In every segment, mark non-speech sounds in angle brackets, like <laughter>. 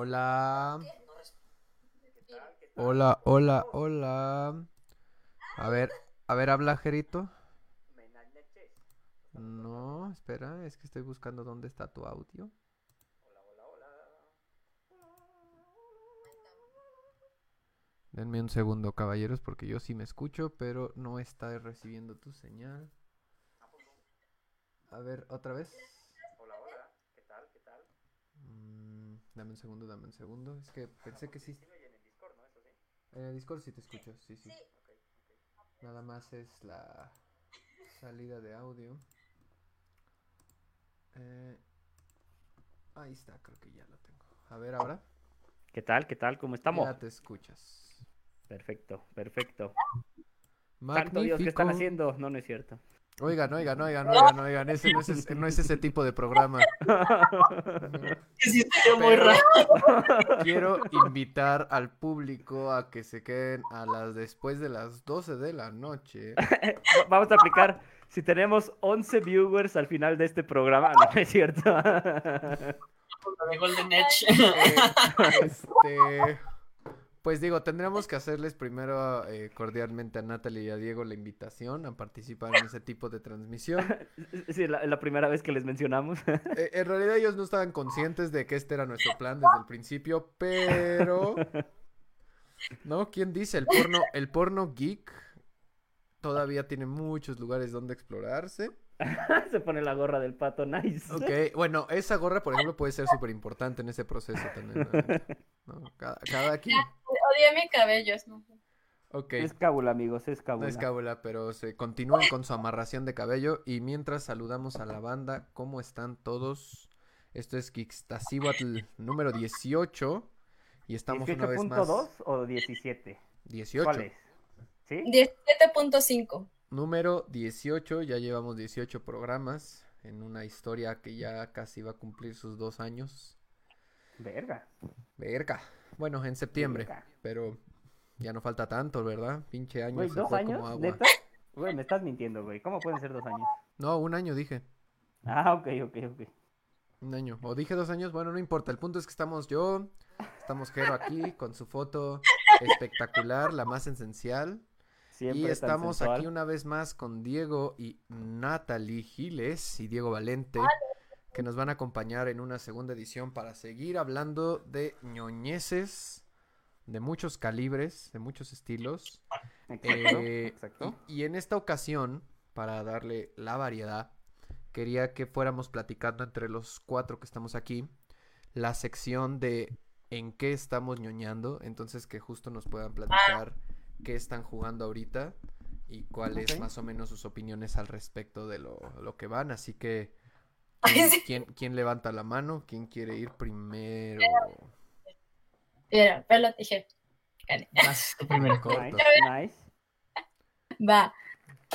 Hola. Hola, hola, hola. A ver, a ver, habla Jerito. No, espera, es que estoy buscando dónde está tu audio. Denme un segundo, caballeros, porque yo sí me escucho, pero no está recibiendo tu señal. A ver, otra vez. Hola, hola, ¿qué tal? ¿Qué tal? Mm, dame un segundo, dame un segundo. Es que pensé que sí. En Discord, ¿no? Eso sí. En el Discord sí te escucho, sí, sí. Nada más es la salida de audio. Eh, ahí está, creo que ya lo tengo. A ver ahora. ¿Qué tal? ¿Qué tal? ¿Cómo estamos? Ya te escuchas. Perfecto, perfecto. Santo Dios, ¿qué están Magnífico. haciendo? No, no es cierto. Oigan, oigan, <laughs> oigan, oigan, oigan. Ese no es, ese- no es ese tipo de programa. <laughs> Que sí muy raro. <laughs> Quiero invitar al público a que se queden a las después de las 12 de la noche. Va- Vamos a aplicar. Si tenemos 11 viewers al final de este programa, no, es cierto. Golden Edge. Eh, este, pues digo, tendremos que hacerles primero eh, cordialmente a Natalie y a Diego la invitación a participar en ese tipo de transmisión. <laughs> Sí, la, la primera vez que les mencionamos. <laughs> Eh, en realidad ellos no estaban conscientes de que este era nuestro plan desde el principio, pero... ¿No? ¿Quién dice? El porno, el porno geek todavía tiene muchos lugares donde explorarse. <laughs> Se pone la gorra del pato, nice. Ok, bueno, esa gorra, por ejemplo, puede ser súper importante en ese proceso también. ¿no? ¿No? Cada, cada quien. Odié mi cabello. es no- Ok, Es cábula, amigos, es no cábula. es cábula, pero se continúan con su amarración de cabello. Y mientras saludamos a la banda, ¿cómo están todos? Esto es Kixtasíhuatl número 18. Y estamos una vez más. ¿18.2 o 17? 18. ¿Cuál es? ¿Sí? 17.5. Número 18, ya llevamos 18 programas en una historia que ya casi va a cumplir sus dos años. Verga. Verga. Bueno, en septiembre, Verga. pero ya no falta tanto, ¿verdad? Pinche año Güey, ¿dos años? como agua. Güey, me estás mintiendo, güey. ¿Cómo pueden ser dos años? No, un año dije. Ah, ok, ok, ok. Un año. O dije dos años, bueno, no importa. El punto es que estamos yo, estamos Jero aquí con su foto espectacular, la más esencial. Siempre Y estamos aquí una vez más con Diego y Natalie Giles y Diego Valente, que nos van a acompañar en una segunda edición para seguir hablando de ñoñeces de muchos calibres, de muchos estilos. Exacto, Eh, exacto. Y, y en esta ocasión, para darle la variedad, quería que fuéramos platicando entre los cuatro que estamos aquí la sección de en qué estamos ñoñando, entonces que justo nos puedan platicar qué están jugando ahorita y cuáles más o menos sus opiniones al respecto de lo, lo que van, así que <laughs> ¿quién, quién- quién levanta la mano? ¿Quién quiere ir primero? <laughs> <laughs> Corto. Nice, nice. Va.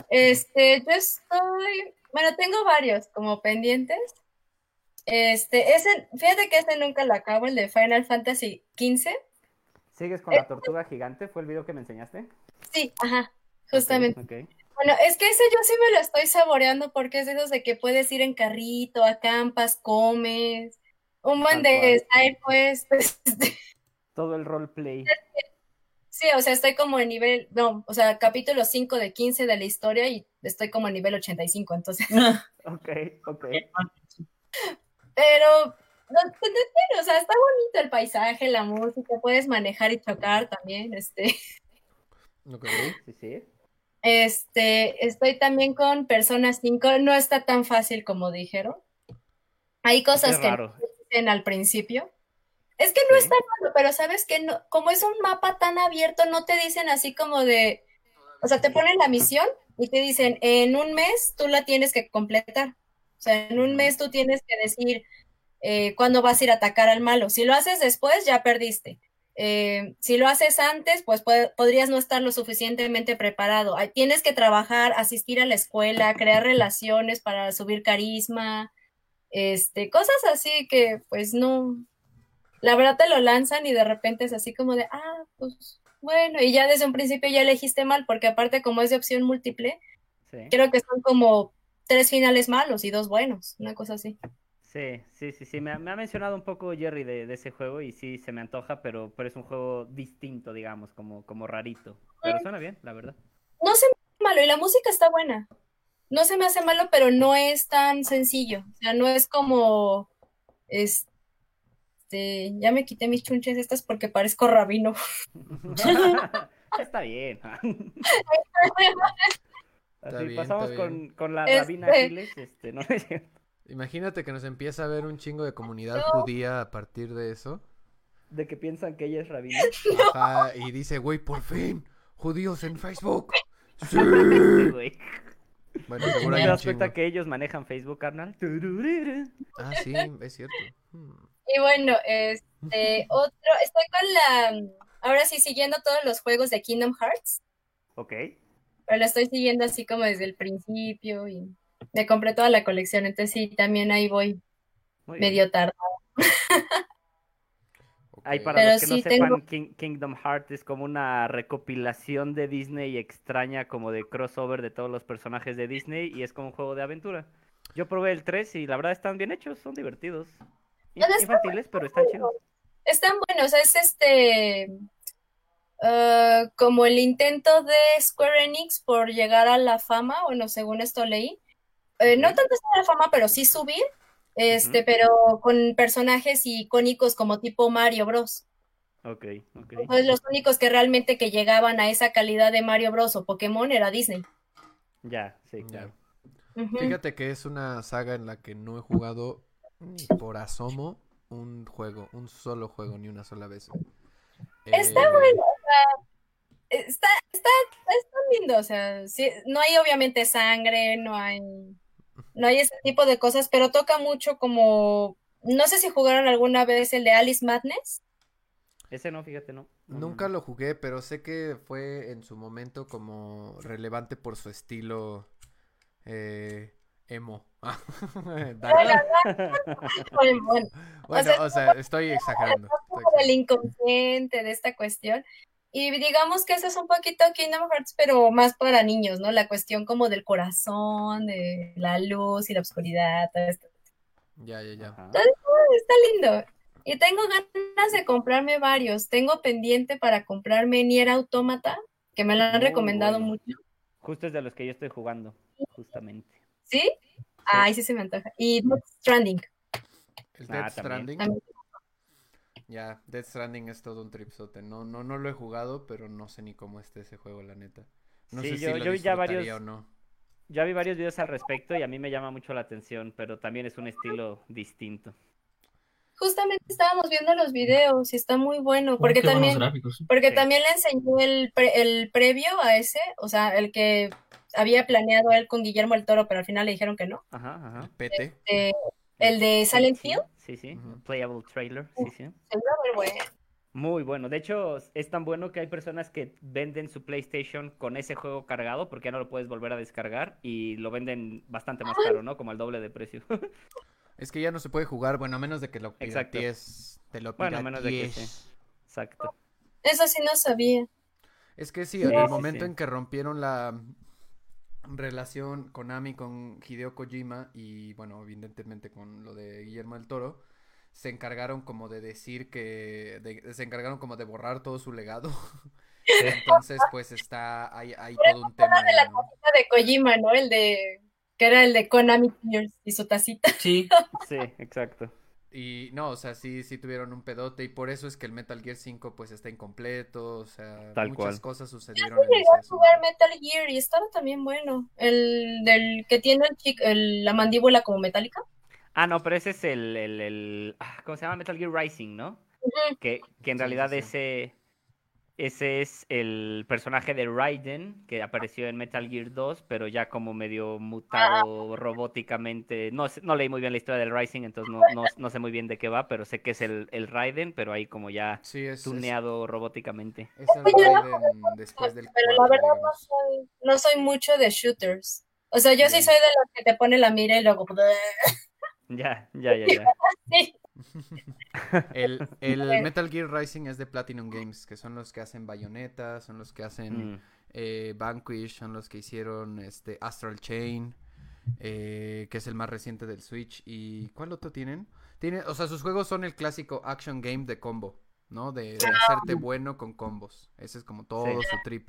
Este, yo estoy. Bueno, tengo varios como pendientes. Este, ese, fíjate que ese nunca lo acabo, el de Final Fantasy XV. ¿Sigues con la tortuga gigante? ¿Fue el video que me enseñaste? Sí, ajá, justamente. Bueno, es que ese yo sí me lo estoy saboreando porque es de esos de que puedes ir en carrito, acampas, comes, un buen de side quest, <laughs> este, Todo el roleplay. Sí, o sea, estoy como en nivel, no, o sea, capítulo 5 de 15 de la historia y estoy como en nivel 85, entonces, <laughs> Ok, ok. <laughs> pero, no, te o sea, está bonito el paisaje, la música, puedes manejar y chocar también, este, Ok. Sí, sí. este, estoy también con Persona 5, no está tan fácil como dijeron, hay cosas que no dicen al principio, es que no Sí. está malo, pero sabes que no, como es un mapa tan abierto, no te dicen así como de, o sea, te ponen la misión y te dicen, en un mes tú la tienes que completar. O sea, en un mes tú tienes que decir eh, cuándo vas a ir a atacar al malo. Si lo haces después, ya perdiste. Eh, si lo haces antes, pues puede- podrías no estar lo suficientemente preparado. Tienes que trabajar, asistir a la escuela, crear relaciones para subir carisma, este, cosas así que pues no, la verdad te lo lanzan y de repente es así como de, ah, pues bueno, y ya desde un principio ya elegiste mal, porque aparte como es de opción múltiple, Sí. creo que son como tres finales malos y dos buenos, una cosa así. Sí, sí, sí, sí. Me ha, me ha mencionado un poco Jerry de, de ese juego y sí, se me antoja, pero, pero es un juego distinto, digamos, como, como rarito. Pero suena bien, la verdad. No se me hace malo y la música está buena. No se me hace malo, pero no es tan sencillo. O sea, no es como este. Ya me quité mis chunches estas porque parezco rabino. <laughs> Está bien. <laughs> Está Así bien, pasamos está con, bien. con la Este- rabina este, <laughs> no es cierto. Imagínate que nos empieza a ver un chingo de comunidad No. judía a partir de eso. de que piensan que ella es rabina. <laughs> Ajá, y dice, güey, por fin, judíos en Facebook. <laughs> Sí. Sí. Bueno, ¿No seguro te das cuenta chingo. que ellos manejan Facebook, carnal? Ah, sí, es cierto. Hmm. Y bueno, este, <laughs> otro, estoy con la, ahora sí siguiendo todos los juegos de Kingdom Hearts, Ok. pero lo estoy siguiendo así como desde el principio y me compré toda la colección, entonces sí, también ahí voy Muy medio tarde. Ahí Ok. para Pero los que no sí sepan, tengo- King- Kingdom Hearts es como una recopilación de Disney extraña, como de crossover de todos los personajes de Disney y es como un juego de aventura. Yo probé el 3 y la verdad están bien hechos, son divertidos. Está Infantiles, pero están chidos. Están buenos, es este, ah, como el intento de Square Enix por llegar a la fama, bueno, según esto leí, Eh, no tanto estar a la fama, pero sí subir, este, pero con personajes icónicos como tipo Mario Bros. Ok, ok. Entonces los únicos que realmente que llegaban a esa calidad de Mario Bros. o Pokémon era Disney. Ya, sí, Ya. claro. Fíjate que es una saga en la que no he jugado ni por asomo un juego, un solo juego, ni una sola vez. Está Eh, bueno, o sea, está, está, está lindo, o sea, sí, no hay obviamente sangre, no hay, no hay ese tipo de cosas, pero toca mucho como, no sé si jugaron alguna vez el de Alice Madness. Ese no, fíjate, no. Nunca lo jugué, pero sé que fue en su momento como relevante por su estilo eh, emo. <laughs> <laughs> Dark. Bueno, <laughs> bueno, Bueno, sea, o sea, estoy exagerando. estoy del exagerando. inconsciente de esta cuestión. Y digamos que eso es un poquito Kingdom Hearts, pero más para niños, ¿no? La cuestión como del corazón, de la luz y la oscuridad, todo esto. Ya, ya, ya. Ajá. Está lindo. Y tengo ganas de comprarme varios. Tengo pendiente para comprarme Nier Automata, que me lo han Muy recomendado bueno. mucho. Justo es de los que yo estoy jugando, justamente. ¿Sí? Ay, sí se me antoja. Y Death Stranding. El Ah, Death. Stranding. También. Ya, Death Stranding es todo un tripsote. No, no, no lo he jugado, pero no sé ni cómo esté ese juego, la neta. No Sí, sé yo- si lo yo vi ya varios- o no. Ya vi varios videos al respecto y a mí me llama mucho la atención, pero también es un estilo distinto. Justamente estábamos viendo los videos y está muy bueno, porque qué también, gráficos. ¿eh? porque Sí. también le enseñé el, pre- el previo a ese, o sea, el que había planeado él con Guillermo el Toro, pero al final le dijeron que no. Ajá, ajá. PT. El de Silent Sí, Hill, Sí, sí. Playable trailer, sí, sí. ver bueno. Muy bueno. De hecho, es tan bueno que hay personas que venden su PlayStation con ese juego cargado porque ya no lo puedes volver a descargar y lo venden bastante más caro, ¿no? Como al doble de precio. <laughs> Es que ya no se puede jugar, bueno, a menos de que lo Exacto. piratees. Te lo Bueno, a menos de que sí. Exacto. Eso sí no sabía. Es que sí, Sí, en el sí, momento sí. en que rompieron la relación Konami con Hideo Kojima y bueno, evidentemente con lo de Guillermo del Toro, se encargaron como de decir que de- se encargaron como de borrar todo su legado. <laughs> Entonces, pues está hay, hay todo un tema ahí, ¿no? de Kojima, ¿no? El de, que era el de Konami y su tacita. Sí, <laughs> Sí, exacto. Y no, o sea, sí, sí tuvieron un pedote y por eso es que el Metal Gear 5 pues está incompleto, o sea, Tal muchas cual. cosas Yo sucedieron sí en llegué a jugar Metal Gear y estaba también bueno. El del que tiene el la mandíbula como metálica. Ah, no, pero ese es el, el, el- ah, ¿cómo se llama? Metal Gear Rising, ¿no? Ujú. Que, que en Sí, realidad sí, sí. ese, ese es el personaje de Raiden que apareció en Metal Gear 2, pero ya como medio mutado robóticamente. No, sé- no leí muy bien la historia del Rising, entonces no, no, no sé muy bien de qué va, pero sé que es el, el Raiden, pero ahí como ya Sí, es, es, tuneado robóticamente. es el Raiden después del Pero la 4, verdad no soy, no soy mucho de shooters. O sea, yo sí soy de los que te pone la mira y luego. <laughs> Ya, ya, ya, ya. Sí. El, <laughs> el Metal Gear Rising es de Platinum Games, que son los que hacen Bayonetta, son los que hacen Mm. eh, Vanquish, son los que hicieron este Astral Chain. eh, que es el más reciente del Switch. ¿Y cuál otro tienen? Tiene, o sea, sus juegos son el clásico action game de combo, ¿no? De, de hacerte bueno con combos. Ese es como todo su trip.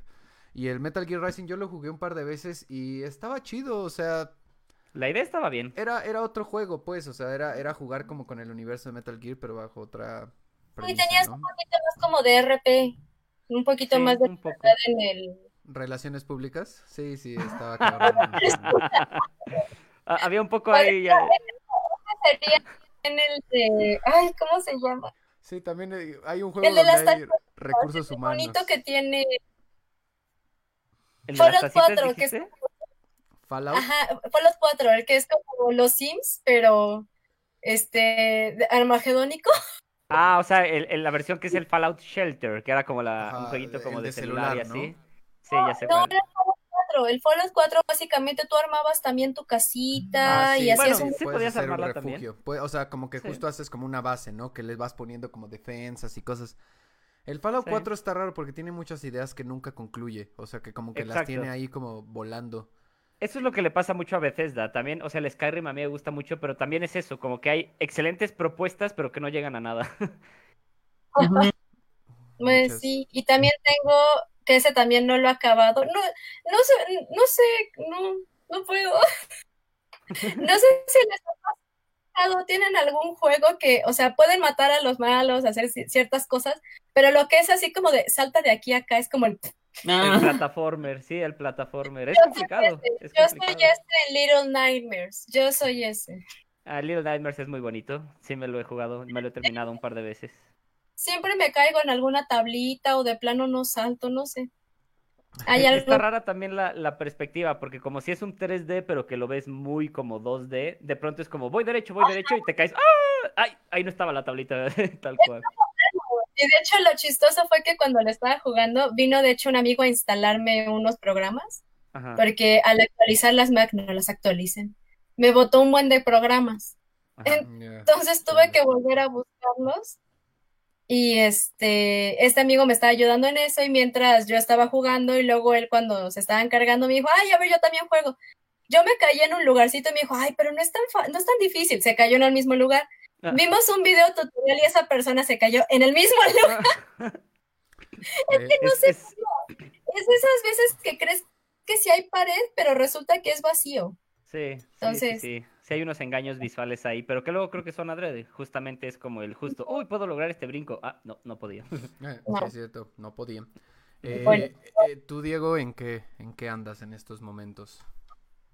Y el Metal Gear Rising yo lo jugué un par de veces y estaba chido, o sea, La idea estaba bien. era, era otro juego, pues, o sea, era, era jugar como con el universo de Metal Gear, pero bajo otra Y premisa, tenías ¿no? un poquito más como de RP, un poquito Sí, más de un poco. libertad en el... ¿Relaciones públicas? Sí, sí, estaba <laughs> cabrón. Ah, Había un poco ahí. ya- Sería en el de... Ay, ¿cómo se llama? Sí, también hay un juego El de donde las hay recursos humanos. bonito que tiene... ¿El de las Fallout tacitas 4, que es- dijiste? Fallout. Ajá, Fallout 4, el que es como los Sims, pero este armagedónico. Ah, o sea, el- el- la versión que es el Fallout Shelter, que era como la, un jueguito como de, de celular, y celular, así. ¿no? Sí, ya sé No, cuál. era el Fallout 4. El Fallout 4 básicamente tú armabas también tu casita Ah, y sí, hacías bueno, un... sí podías hacer un armarla también. refugio. O sea, como que Sí. justo haces como una base, ¿no? Que le vas poniendo como defensas y cosas. El Fallout Sí. 4 está raro porque tiene muchas ideas que nunca concluye. O sea, que como que las tiene ahí como volando. Eso es lo que le pasa mucho a Bethesda. También, o sea, el Skyrim a mí me gusta mucho, pero también es eso, como que hay excelentes propuestas, pero que no llegan a nada. <laughs> Pues Muchas. sí, y también tengo que ese también no lo he acabado. No, no sé, no sé, no, no puedo. <laughs> No sé si les ha pasado, tienen algún juego que, o sea, pueden matar a los malos, hacer ci- ciertas cosas, pero lo que es así como de salta de aquí a acá es como el... El Ah, plataformer, sí, el plataformer. Es Yo soy complicado. ese, es yo soy ese en Little Nightmares, yo soy ese. Ah, Little Nightmares es muy bonito. Sí, me lo he jugado, me lo he terminado un par de veces. Siempre me caigo en alguna tablita o de plano no salto, no sé. Hay <laughs> algo Está rara también la, la perspectiva, porque como si es un 3D, pero que lo ves muy como 2D, de pronto es como voy derecho, voy derecho y te caes. ¡Ah! ¡Ay! Ahí no estaba la tablita, <laughs> tal cual. Y de hecho lo chistoso fue que cuando lo estaba jugando, vino de hecho un amigo a instalarme unos programas, Ajá, porque al actualizar las Mac no las actualicen. Me botó un buen de programas. ajá. Entonces tuve que volver a buscarlos. Y este, este amigo me estaba ayudando en eso y mientras yo estaba jugando y luego él cuando se estaban cargando me dijo, ay, a ver, yo también juego. Yo me caí en un lugarcito y me dijo, ay, pero no es tan, fa- no es tan difícil. Se cayó en el mismo lugar. Ah. Vimos un video tutorial y esa persona se cayó en el mismo <laughs> lugar. <laughs> Es- es- Es de esas veces que crees que sí hay pared, pero resulta que es vacío. Sí, sí, Entonces- sí, sí. Sí hay unos engaños visuales ahí, pero que luego creo que son adrede. Justamente es como el justo, uy, puedo lograr este brinco. Ah, no, no podía. <laughs> eh, No. sí, es cierto, no podían. Eh, Bueno. eh, tú, Diego, ¿en qué, ¿en qué andas en estos momentos?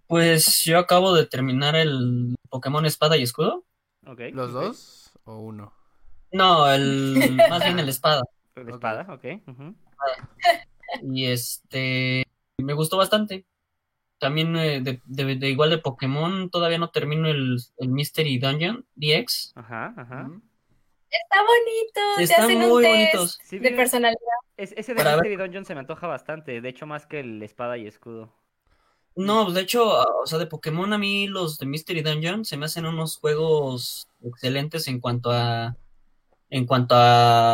Pues yo acabo de terminar el Pokémon Espada y Escudo. Ok. ¿Los dos o uno? No, el <laughs> más bien el Espada. Ok. espada, ok. Y este me gustó bastante. También eh, de, de- de igual de Pokémon, todavía no termino el, el Mystery Dungeon DX. Ajá, ajá. Está bonito, te Están hacen un muy test bonitos. Sí, de personalidad. es- ese de Para ver- Mystery Dungeon se me antoja bastante. De hecho, más que el espada y escudo. No, pues, de hecho, o sea, de Pokémon a mí los de Mystery Dungeon se me hacen unos juegos excelentes en cuanto a en cuanto a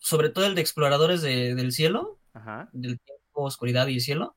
sobre todo el de exploradores de- del cielo, Ajá. del tiempo, oscuridad y cielo,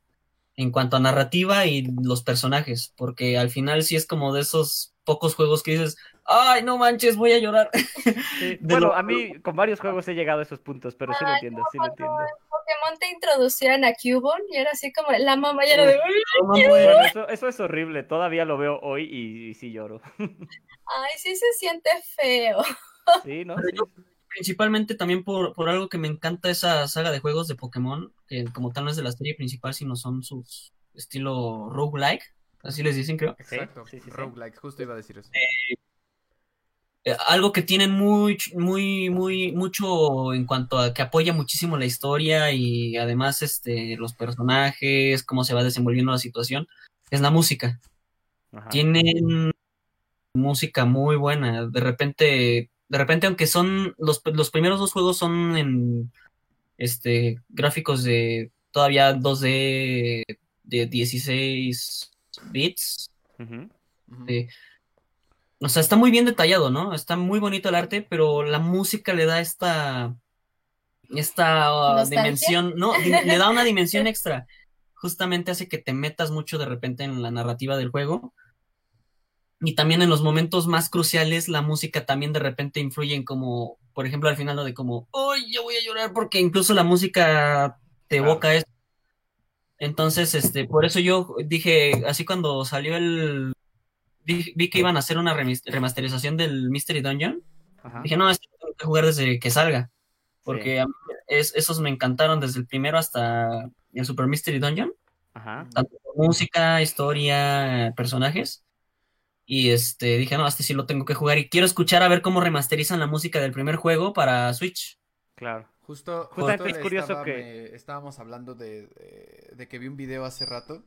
en cuanto a narrativa y los personajes, porque al final sí es como de esos pocos juegos que dices, ay, no manches, voy a llorar. Sí, <laughs> Bueno, lo- a mí con varios juegos he llegado a esos puntos, pero sí lo entiendo, sí lo entiendo. Pokémon te introducían a Cubone y era así como la mamá ya era de, "Uy, No, <laughs> Bueno, bueno, eso, eso es horrible. Todavía lo veo hoy y, y sí lloro. ay, sí se siente feo. <laughs> Sí, ¿no? Pero Sí. yo- principalmente también por, por algo que me encanta esa saga de juegos de Pokémon, que como tal no es de la serie principal, sino son sus estilo roguelike, así les dicen, creo. Exacto, sí, sí, sí. roguelike, justo iba a decir eso. Eh, algo que tienen muy, muy, muy, mucho en cuanto a que apoya muchísimo la historia y además este, los personajes, cómo se va desenvolviendo la situación, es la música. Ajá. Tienen música muy buena. De repente, de repente, aunque son los, los primeros dos juegos son en este gráficos de todavía 2D de 16 bits. O sea, está muy bien detallado, ¿no? Está muy bonito el arte, pero la música le da esta esta uh, ¿Nostalgia? dimensión, no, le da una dimensión <laughs> extra. justamente hace que te metas mucho de repente en la narrativa del juego. Y también en los momentos más cruciales, la música también de repente influye en como, por ejemplo, al final lo de como, ¡ay, yo voy a llorar! Porque incluso la música te Claro. evoca eso. Entonces, este, por eso yo dije, así cuando salió el... Vi, vi que iban a hacer una remasterización del Mystery Dungeon. Ajá. Dije, no, este lo tengo que jugar desde que salga. Porque Sí. a mí es- esos me encantaron desde el primero hasta el Super Mystery Dungeon. Ajá. Tanto música, historia, personajes. Y este, dije, no, este sí lo tengo que jugar. Y quiero escuchar a ver cómo remasterizan la música del primer juego para Switch. Claro. Justo, justo es curioso estaba- que- me- estábamos hablando de, de- de que vi un video hace rato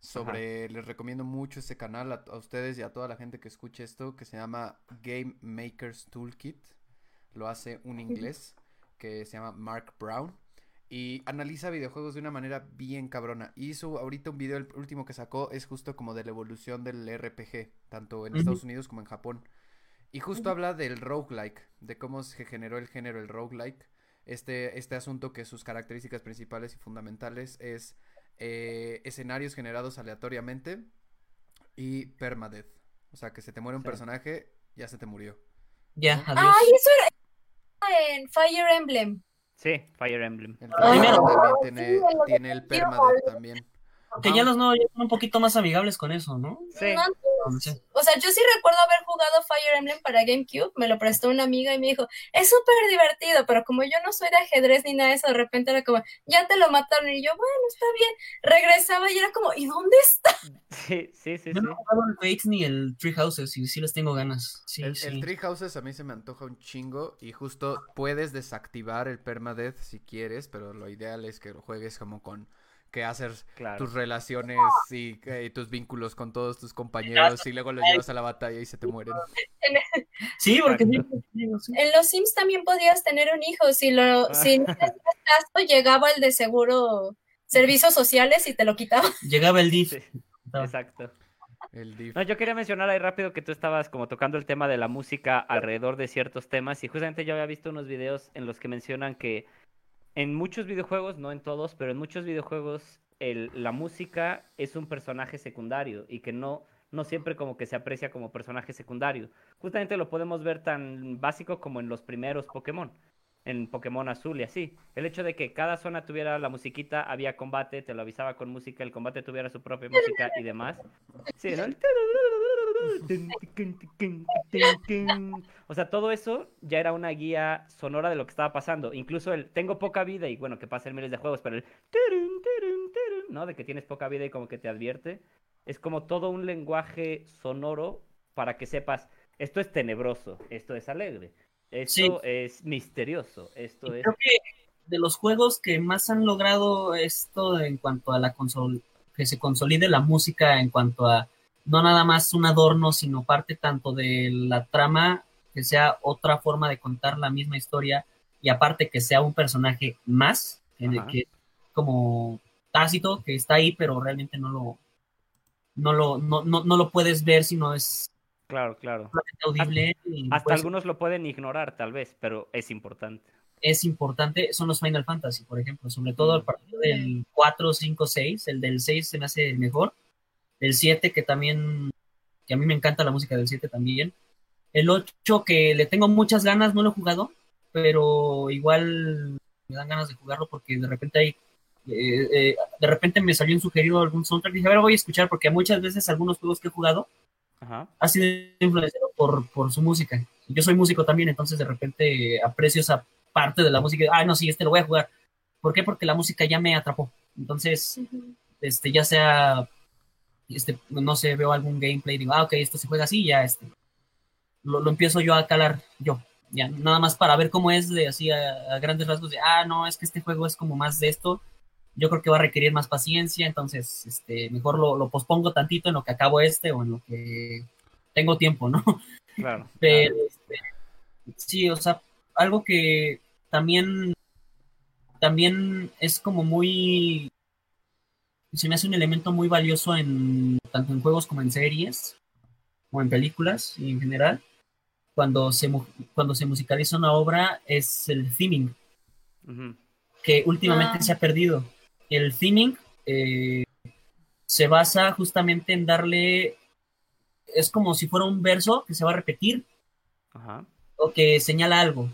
sobre, les recomiendo mucho este canal a, a ustedes y a toda la gente que escuche esto, que se llama Game Makers Toolkit. Lo hace un inglés que se llama Mark Brown y analiza videojuegos de una manera bien cabrona. Hizo ahorita un video, el último que sacó es justo como de la evolución del RPG, tanto en. Estados Unidos como en Japón. Y justo habla del roguelike, de cómo se generó el género el roguelike. Este, este asunto que sus características principales y fundamentales es eh, escenarios generados aleatoriamente y permadeath. O sea, que se te muere un Sí. personaje, ya se te murió. Ya, adiós. Ay, eso era en Fire Emblem. Sí, Fire Emblem. El Ah, Fire Primero. también sí, tiene, tiene el permadeath también. Que ya los nuevos ya son un poquito más amigables con eso, ¿no? Sí. No, O sea, yo sí recuerdo haber jugado Fire Emblem para GameCube, me lo prestó una amiga y me dijo, es súper divertido, pero como yo no soy de ajedrez ni nada de eso, de repente era como, ya te lo mataron y yo, bueno, está bien. Regresaba y era como, ¿y dónde está? Sí, sí, sí, Yo sí. no he jugado el Fates ni el Tree Houses y sí les tengo ganas. Sí, el, sí. el Tree Houses a mí se me antoja un chingo y justo puedes desactivar el permadeath si quieres, pero lo ideal es que lo juegues como con que haces Claro. tus relaciones y, eh, tus vínculos con todos tus compañeros y luego los llevas a la batalla y se te mueren. Sí, porque. En los Sims también podías tener un hijo, si lo, si no te <laughs> hacías caso, llegaba el de seguro servicios sociales y te lo quitaba. Llegaba el DIF. Sí, exacto. El div. No, yo quería mencionar ahí rápido que tú estabas como tocando el tema de la música alrededor de ciertos temas y justamente yo había visto unos videos en los que mencionan que en muchos videojuegos, no en todos, pero en muchos videojuegos el- la música es un personaje secundario y que no, no siempre como que se aprecia como personaje secundario. Justamente lo podemos ver tan básico como en los primeros Pokémon, en Pokémon Azul y así. El hecho de que cada zona tuviera la musiquita, había combate, te lo avisaba con música, el combate tuviera su propia música y demás. Sí, ¿no? <laughs> <laughs> O sea, todo eso ya era una guía sonora de lo que estaba pasando. Incluso el tengo poca vida y bueno, que pasa en miles de juegos, pero el ¿no? De que tienes poca vida y como que te advierte. Es como todo un lenguaje sonoro para que sepas, esto es tenebroso, esto es alegre, esto Sí. es misterioso, esto es... Creo que de los juegos que más han logrado esto en cuanto a la consol que se consolide la música en cuanto a no nada más un adorno, sino parte tanto de la trama, que sea otra forma de contar la misma historia y aparte que sea un personaje más, en el que como tácito, que está ahí, pero realmente no lo no lo, no, no, no lo puedes ver si no es Claro, claro. audible. y Hasta pues, algunos lo pueden ignorar, tal vez, pero es importante. es importante son los Final Fantasy, por ejemplo, sobre todo Mm. a partir del 4, 5, 6, el del 6 se me hace el mejor, el 7 que también, que a mí me encanta la música del 7 también, el 8 que le tengo muchas ganas, no lo he jugado, pero igual me dan ganas de jugarlo porque de repente hay, eh, eh, de repente me salió un sugerido algún soundtrack y dije, a ver, voy a escuchar porque muchas veces algunos juegos que he jugado Ajá. ha sido influenciado por, por su música. Yo soy músico también, entonces de repente aprecio esa parte de la música. Ah, no, sí, este lo voy a jugar. ¿Por qué? Porque la música ya me atrapó. Entonces, este, ya sea, este, no sé, veo algún gameplay, digo, ah, ok, esto se juega así, ya, este, lo, lo empiezo yo a calar yo. Ya, nada más para ver cómo es de así a, a grandes rasgos de, ah, no, es que este juego es como más de esto. Yo creo que va a requerir más paciencia, entonces, este, mejor lo, lo pospongo tantito en lo que acabo este o en lo que tengo tiempo, ¿no? Claro. Pero, este, sí, o sea, algo que también, también es como muy, se me hace un elemento muy valioso en, tanto en juegos como en series, o en películas y en general, cuando se, mu- cuando se musicaliza una obra, es el theming, que últimamente Ah. se ha perdido. El theming eh, se basa justamente en darle, es como si fuera un verso que se va a repetir Ajá. o que señala algo.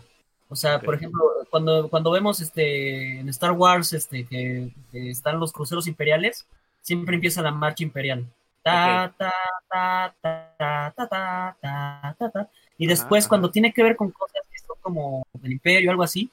O sea, por ejemplo, cuando, cuando vemos este, en Star Wars este, que, están los cruceros imperiales, siempre empieza la marcha imperial. Ta, okay. ta, ta, y después, cuando tiene que ver con cosas que son como el imperio, o algo así,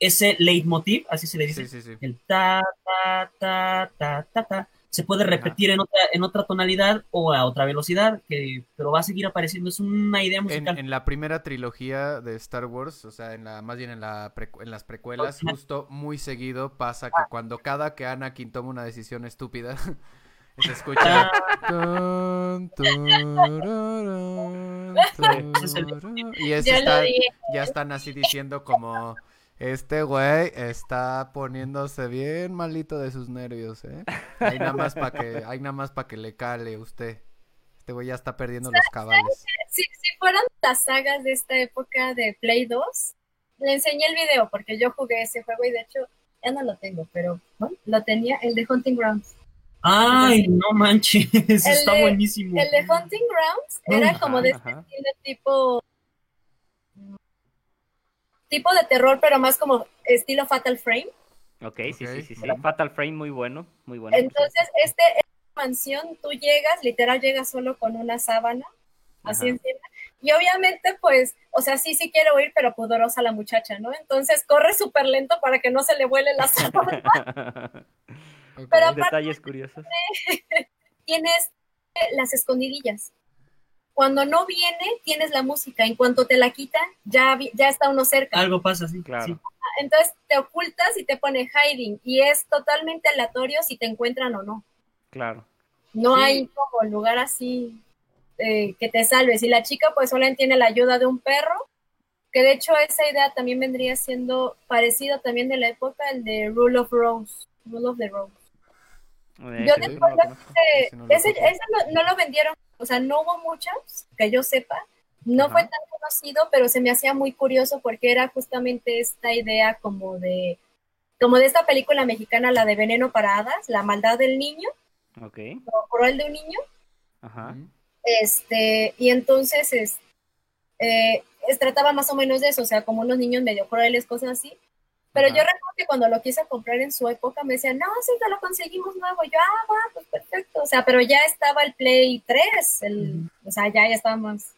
ese leitmotiv, así se le dice, el ta, ta, ta, ta, ta, ta, se puede repetir en otra, en otra tonalidad o a otra velocidad, que, pero va a seguir apareciendo. Es una idea En, musical. en la primera trilogía de Star Wars, o sea, en la, más bien en, la precu- en las precuelas, Ajá. justo muy seguido pasa que cuando cada que Anakin toma una decisión estúpida, <laughs> se escucha... tururún, <laughs> y es está- ya están así diciendo como... Este güey está poniéndose bien malito de sus nervios, ¿eh? Hay nada más para que, hay nada más para que le cale usted. Este güey ya está perdiendo los cabales. Si, si fueran las sagas de esta época de Play 2, le enseñé el video porque yo jugué ese juego y de hecho ya no lo tengo, pero ¿no? lo tenía, el de Hunting Grounds. Ay, no manches, <laughs> está de- buenísimo. El de Hunting Grounds era Ajá, como de este estilo tipo tipo de terror, pero más como estilo Fatal Frame. Ok, sí, Ok, sí, sí, sí. sí. Fatal Frame muy bueno, muy bueno. Entonces, este esta mansión, tú llegas, literal llegas solo con una sábana, así encima. Y obviamente, pues, o sea, sí, sí quiero ir, pero pudorosa la muchacha, ¿no? Entonces corre súper lento para que no se le vuele la sábana. <laughs> Ok. Pero aparte- Detalles curiosos. tienes <laughs> eh, las escondidillas. Cuando no viene, tienes la música. En cuanto te la quitan, ya, ya está uno cerca. Algo pasa así. Claro. sí. Entonces te ocultas y te pone hiding. Y es totalmente aleatorio si te encuentran o no. Claro. No Sí. hay como lugar así eh, que te salves. Y la chica pues solo tiene la ayuda de un perro, que de hecho esa idea también vendría siendo parecida también de la época, el de Rule of Rose. Rule of the Rose. Yo te no lo. Ese, ese no, no lo vendieron, o sea, no hubo muchos, que yo sepa. No Ajá. fue tan conocido, pero se me hacía muy curioso porque era justamente esta idea como de, como de esta película mexicana, la de Veneno para Hadas, La maldad del niño, Ok. o cruel de un niño. Ajá. Este, y entonces es, eh, es- trataba más o menos de eso, o sea, como unos niños medio crueles, cosas así. Pero Ajá. yo recuerdo que cuando lo quise comprar en su época me decían, no, sí, te lo conseguimos nuevo. Yo, ah, va, pues perfecto. O sea, pero ya estaba el Play 3, el, o sea, ya, ya estaba más,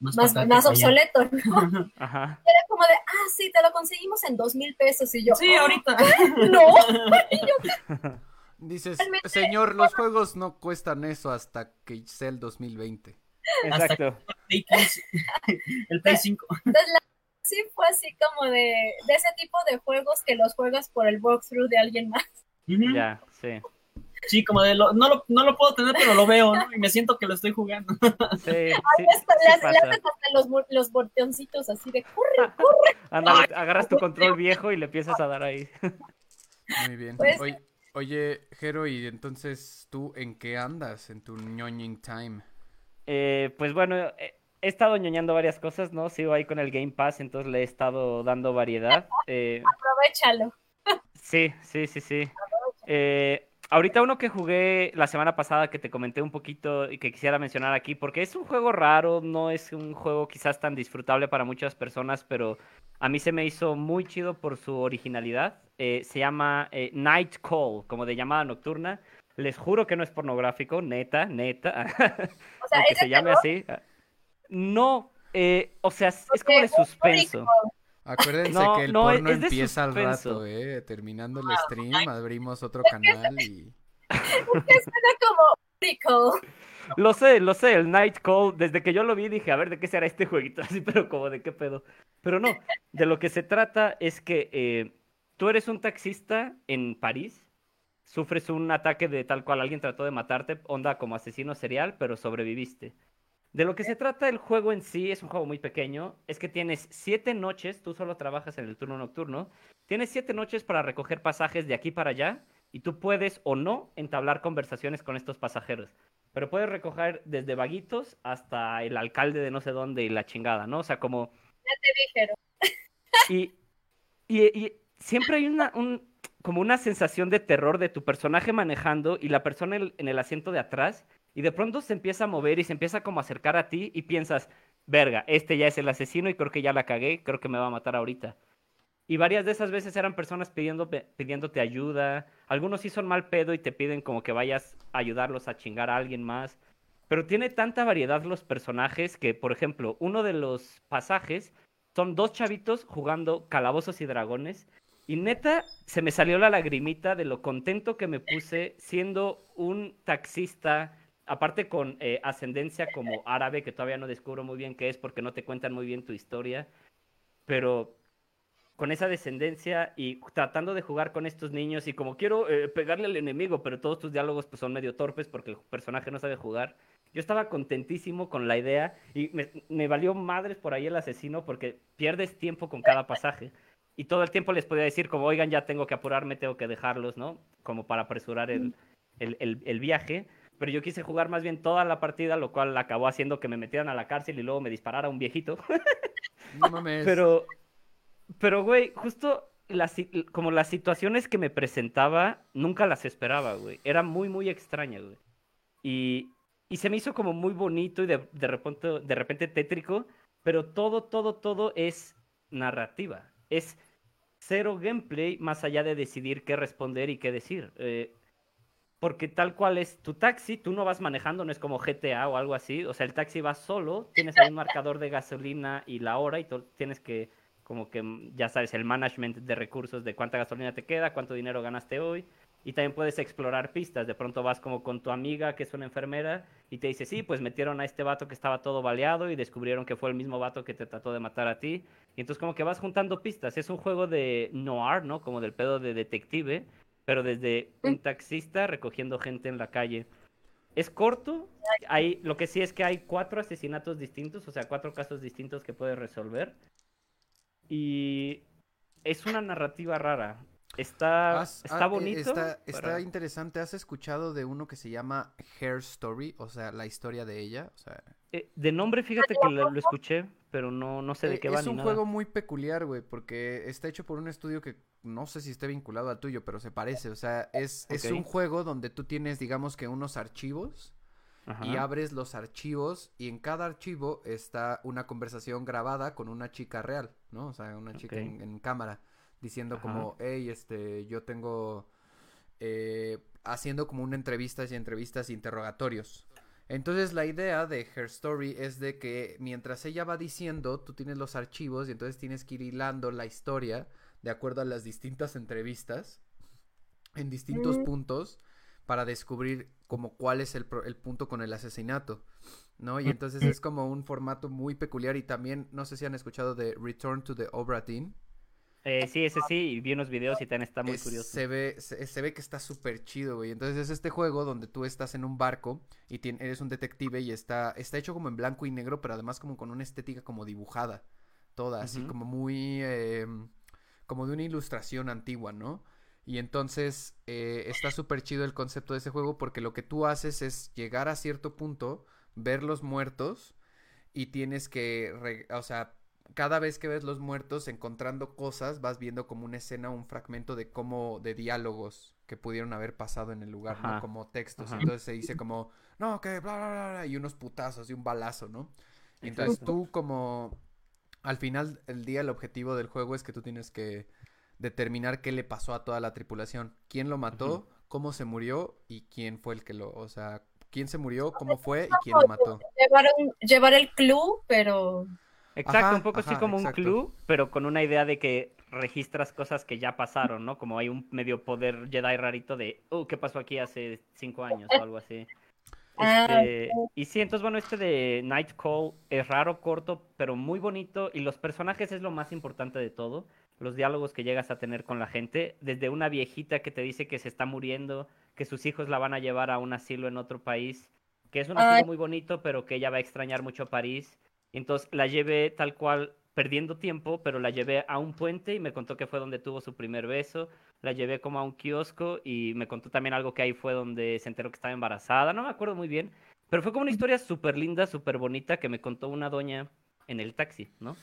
Más, obsoleto. ¿no? <laughs> Ajá. Era como de, ah, sí, te lo conseguimos en dos mil pesos. Y yo, Sí, "Ah, ahorita. no. <laughs> Dices, Realmente- señor, los juegos no cuestan eso hasta que sea el 2020. Exacto. Play 3, el Play 5. <laughs> Entonces, la- sí fue así como de, de ese tipo de juegos que los juegas por el walkthrough de alguien más. Ya, sí. Sí, como de lo, no, lo, no lo puedo tener, pero lo veo, ¿no? Y me siento que lo estoy jugando. <laughs> Sí, sí, Hasta- sí le, le pasa. haces hasta los, los botoncitos así de corre, corre. <laughs> Agarras tu control viejo y le empiezas a dar ahí. Muy bien. Pues- Oye, oye, Jero, y entonces, ¿tú en qué andas en tu ñoñing time? Eh, pues bueno, eh, he estado ñoñando varias cosas, ¿no? Sigo ahí con el Game Pass, entonces le he estado dando variedad. Eh, Aprovechalo. sí, sí, sí, sí. Eh, ahorita uno que jugué la semana pasada que te comenté un poquito y que quisiera mencionar aquí, porque es un juego raro, no es un juego quizás tan disfrutable para muchas personas, pero a mí se me hizo muy chido por su originalidad. Eh, se llama eh, Night Call, como de llamada nocturna. Les juro que no es pornográfico, neta, neta. O sea, <laughs> es se de llame terror, así. No, eh, o sea, es como de suspenso. Acuérdense No, que el no, porno empieza al rato, ¿eh? Terminando el stream, abrimos otro canal y... Suena como rico. <laughs> Lo sé, lo sé, el Night Call, desde que yo lo vi dije, a ver, ¿de qué será este jueguito? <laughs> Así, pero como de qué pedo. Pero no, de lo que se trata es que eh, tú eres un taxista en París, sufres un ataque de tal cual alguien trató de matarte, onda como asesino serial, pero sobreviviste. De lo que se trata el juego en sí, es un juego muy pequeño, es que tienes siete noches, tú solo trabajas en el turno nocturno, tienes siete noches para recoger pasajes de aquí para allá y tú puedes o no entablar conversaciones con estos pasajeros. Pero puedes recoger desde vaguitos hasta el alcalde de no sé dónde y la chingada, ¿no? O sea, como... Ya te dijeron. <laughs> Y, y, y siempre hay una, un... como una sensación de terror de tu personaje manejando y la persona en, en el asiento de atrás y de pronto se empieza a mover y se empieza como a acercar a ti y piensas, verga, este ya es el asesino y creo que ya la cagué, creo que me va a matar ahorita. Y varias de esas veces eran personas pidiendo, pidiéndote ayuda. Algunos sí son mal pedo y te piden como que vayas a ayudarlos a chingar a alguien más. Pero tiene tanta variedad los personajes que, por ejemplo, uno de los pasajes son dos chavitos jugando calabozos y dragones. Y neta, se me salió la lagrimita de lo contento que me puse siendo un taxista, aparte con eh, ascendencia como árabe, que todavía no descubro muy bien qué es porque no te cuentan muy bien tu historia. Pero con esa descendencia y tratando de jugar con estos niños y como quiero eh, pegarle al enemigo, pero todos tus diálogos pues, son medio torpes porque el personaje no sabe jugar. Yo estaba contentísimo con la idea y me, valió madres por ahí el asesino porque pierdes tiempo con cada pasaje. Y todo el tiempo les podía decir como, oigan, ya tengo que apurarme, tengo que dejarlos, ¿no? Como para apresurar el, el, el, viaje. Pero yo quise jugar más bien toda la partida, lo cual acabó haciendo que me metieran a la cárcel y luego me disparara un viejito. <laughs> No mames. Pero, pero, güey, justo las, como las situaciones que me presentaba, nunca las esperaba, güey. Era muy, muy extraña, güey. Y, y se me hizo como muy bonito y de, de, repente, de repente tétrico, pero todo, todo, todo es narrativa. Es cero gameplay más allá de decidir qué responder y qué decir. Eh, porque tal cual es tu taxi, tú no vas manejando, no es como GTA o algo así. O sea, el taxi va solo, tienes ahí un marcador de gasolina y la hora y tienes que como que, ya sabes, el management de recursos de cuánta gasolina te queda, cuánto dinero ganaste hoy. Y también puedes explorar pistas. De pronto vas como con tu amiga que es una enfermera y te dice, sí, pues metieron a este vato que estaba todo baleado y descubrieron que fue el mismo vato que te trató de matar a ti. Y entonces como que vas juntando pistas. Es un juego de noir, ¿no? Como del pedo de detective, pero desde un taxista recogiendo gente en la calle. Es corto. Hay, lo que sí es que hay cuatro asesinatos distintos, o sea, cuatro casos distintos que puedes resolver. Y es una narrativa rara. Está, está ah, eh, bonito. Está, interesante. ¿Has escuchado de uno que se llama Hair Story? O sea, la historia de ella. O sea... Eh, de nombre, fíjate que lo, escuché, pero no, no sé de eh, qué va. Es un juego muy peculiar, güey, porque está hecho por un estudio que no sé si esté vinculado al tuyo, pero se parece. O sea, es, es un juego donde tú tienes, digamos que unos archivos y abres los archivos y en cada archivo está una conversación grabada con una chica real, ¿no? O sea, una chica en, cámara diciendo como, hey, este, yo tengo, eh, haciendo como una entrevistas y entrevistas e interrogatorios. Entonces la idea de Her Story es de que mientras ella va diciendo, tú tienes los archivos y entonces tienes que ir hilando la historia de acuerdo a las distintas entrevistas en distintos mm. puntos para descubrir como cuál es el, el punto con el asesinato, ¿no? Y entonces es como un formato muy peculiar y también, no sé si han escuchado de Return to the Obra Dinn. Eh, sí, ese sí, y vi unos videos y también está muy curioso. Se ve, se, ve que está súper chido, güey. Entonces es este juego donde tú estás en un barco y eres un detective y está, está hecho como en blanco y negro, pero además como con una estética como dibujada, toda, así como muy, em, como de una ilustración antigua, ¿no? Y entonces eh, está súper chido el concepto de ese juego porque lo que tú haces es llegar a cierto punto, ver los muertos y tienes que, o sea, cada vez que ves los muertos encontrando cosas, vas viendo como una escena, un fragmento de cómo, de diálogos que pudieron haber pasado en el lugar, ¿no? Como textos. Entonces se dice como, no, que bla, bla, bla, bla, y unos putazos y un balazo, ¿no? Y entonces tú como, al final el día el objetivo del juego es que tú tienes que determinar qué le pasó a toda la tripulación. ¿Quién lo mató? ¿Cómo se murió? ¿Y quién fue el que lo, o sea, quién se murió? ¿Cómo fue? ¿Y quién lo mató? Llevar, el clue, pero... Exacto, un poco así como un clue, pero con una idea de que registras cosas que ya pasaron, ¿no? Como hay un medio poder Jedi rarito de, oh, ¿qué pasó aquí hace cinco años o algo así? Ah, este, y sí, entonces bueno, este de Night Call es raro, corto, pero muy bonito y los personajes es lo más importante de todo los diálogos que llegas a tener con la gente, desde una viejita que te dice que se está muriendo, que sus hijos la van a llevar a un asilo en otro país, que es un asilo muy bonito, pero que ella va a extrañar mucho a París. Entonces la llevé tal cual perdiendo tiempo, pero la llevé a un puente y me contó que fue donde tuvo su primer beso. La llevé como a un kiosco y me contó también algo que ahí fue donde se enteró que estaba embarazada. No me acuerdo muy bien, pero fue como una historia súper linda, súper bonita que me contó una doña en el taxi, ¿no?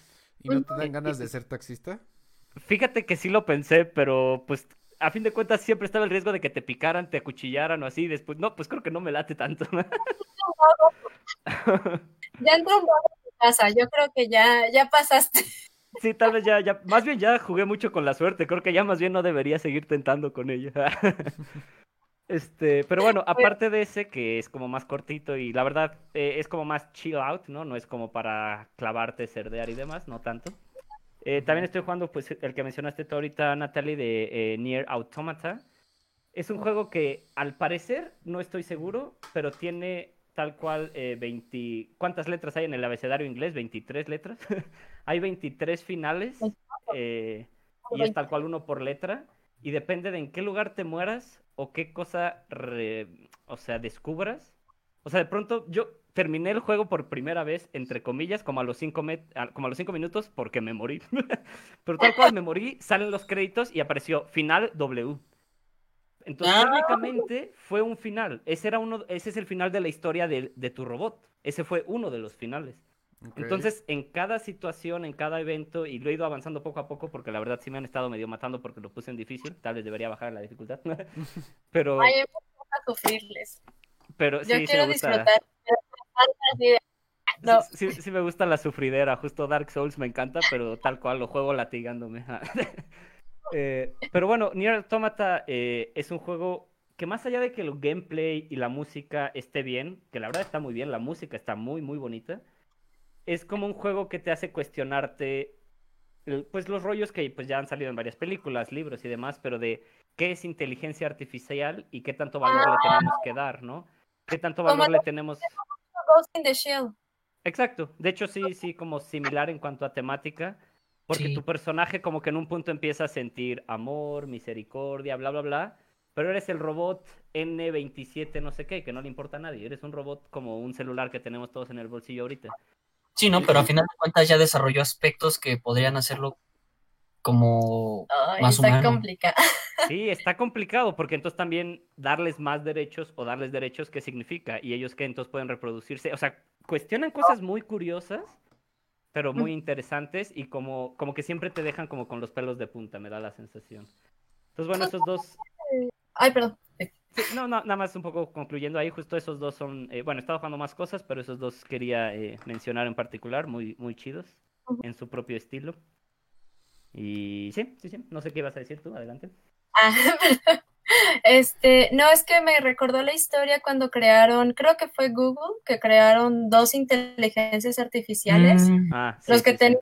¿Y no te dan ganas de ser taxista? Fíjate que sí lo pensé, pero pues a fin de cuentas siempre estaba el riesgo de que te picaran, te acuchillaran o así. Después, no, pues creo que no me late tanto. <laughs> ya entró un casa, yo creo que ya, ya pasaste. Sí, tal vez ya, ya, más bien ya jugué mucho con la suerte. Creo que ya más bien no debería seguir tentando con ella. <laughs> Este, pero bueno, aparte de ese que es como más cortito y la verdad eh, es como más chill out, ¿no? No es como para clavarte, cerdear y demás, no tanto. Eh, también estoy jugando, pues, el que mencionaste tú ahorita, Natalie, de eh, Nier Automata. Es un juego que, al parecer, no estoy seguro, pero tiene tal cual 20... ¿Cuántas letras hay en el abecedario inglés? ¿23 letras? <laughs> hay 23 finales y es tal cual uno por letra. Y depende de en qué lugar te mueras, o qué cosa, o sea, descubras. O sea, de pronto yo terminé el juego por primera vez, entre comillas, como a los cinco, como a los cinco minutos, porque me morí. <laughs> Pero tal cual me morí, salen los créditos y apareció final W. Entonces, ah. técnicamente fue un final. Ese, era uno, ese es el final de la historia de, de tu robot. Ese fue uno de los finales. Entonces, en cada situación, en cada evento, y lo he ido avanzando poco a poco, porque la verdad sí me han estado medio matando porque lo puse en difícil, tal vez debería bajar la dificultad. <laughs> pero... Ay, me gusta sufrirles. Pero sí, quiero sí me gusta... disfrutar. <laughs> No. Sí, sí, me gusta la sufridera, justo Dark Souls me encanta, pero tal cual lo juego latigándome. <laughs> eh, pero bueno, Nier Automata eh, es un juego que más allá de que el gameplay y la música esté bien, que la verdad está muy bien, la música está muy, muy bonita, es como un juego que te hace cuestionarte pues los rollos que pues ya han salido en varias películas, libros y demás, pero de qué es inteligencia artificial y qué tanto valor le tenemos que dar, ¿no? ¿Qué tanto valor le tenemos? Ghost in the Shell. Exacto. De hecho, sí, sí, como similar en cuanto a temática. Porque tu personaje como que en un punto empieza a sentir amor, misericordia, bla, bla, bla. Pero eres el robot N27 no sé qué, que no le importa a nadie. Eres un robot como un celular que tenemos todos en el bolsillo ahorita. Sí, no, pero a final de cuentas ya desarrolló aspectos que podrían hacerlo como más está complicado. <laughs> Sí, está complicado porque entonces también darles más derechos o darles derechos, ¿qué significa? Y ellos que entonces pueden reproducirse, o sea, cuestionan cosas muy curiosas, pero muy interesantes y como, como que siempre te dejan como con los pelos de punta, me da la sensación. Entonces, bueno, esos dos... Ay, perdón no, nada más un poco concluyendo ahí, justo esos dos son, eh, bueno, he estado jugando más cosas, pero esos dos quería eh, mencionar en particular, muy, muy chidos, en su propio estilo. Y sí, sí, sí, no sé qué ibas a decir tú, adelante. Ah, <laughs> este, no, es que me recordó la historia cuando crearon, creo que fue Google, que crearon dos inteligencias artificiales, mm. ah, los que tenían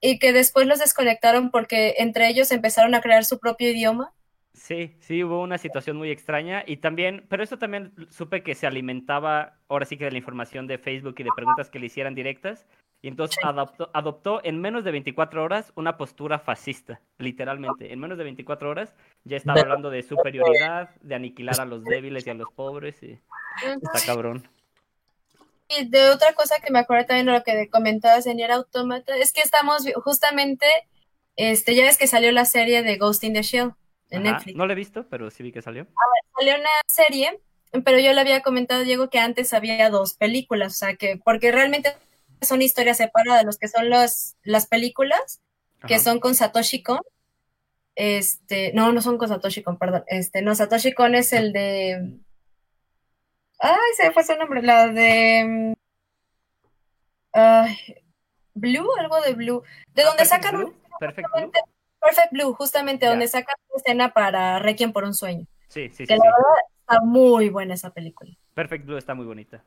y que después los desconectaron porque entre ellos empezaron a crear su propio idioma Sí, sí, hubo una situación muy extraña y también, pero eso también supe que se alimentaba ahora sí que de la información de Facebook y de preguntas que le hicieran directas y entonces adoptó, adoptó en menos de 24 horas una postura fascista, literalmente. En menos de 24 horas ya estaba hablando de superioridad, de aniquilar a los débiles y a los pobres y está cabrón. Y de otra cosa que me acuerdo también de lo que comentabas, señor Automata, es que estamos justamente, este, ya ves que salió la serie de Ghost in the Shell no lo he visto, pero sí vi que salió. salió una serie, pero yo le había comentado, Diego, que antes había dos películas, o sea, que porque realmente son historias separadas, los que son los, las películas, que son con Satoshi Kon. Este, no, no son con Satoshi Kon, perdón. Este, no, Satoshi Kon es el de. Ay, se fue su nombre, la de. Ay, Blue, algo de Blue. De donde sacan. Perfecto. Perfect Blue, justamente donde saca la escena para Requiem por un sueño. Sí, sí, que sí. la verdad está muy buena esa película. Perfect Blue está muy bonita.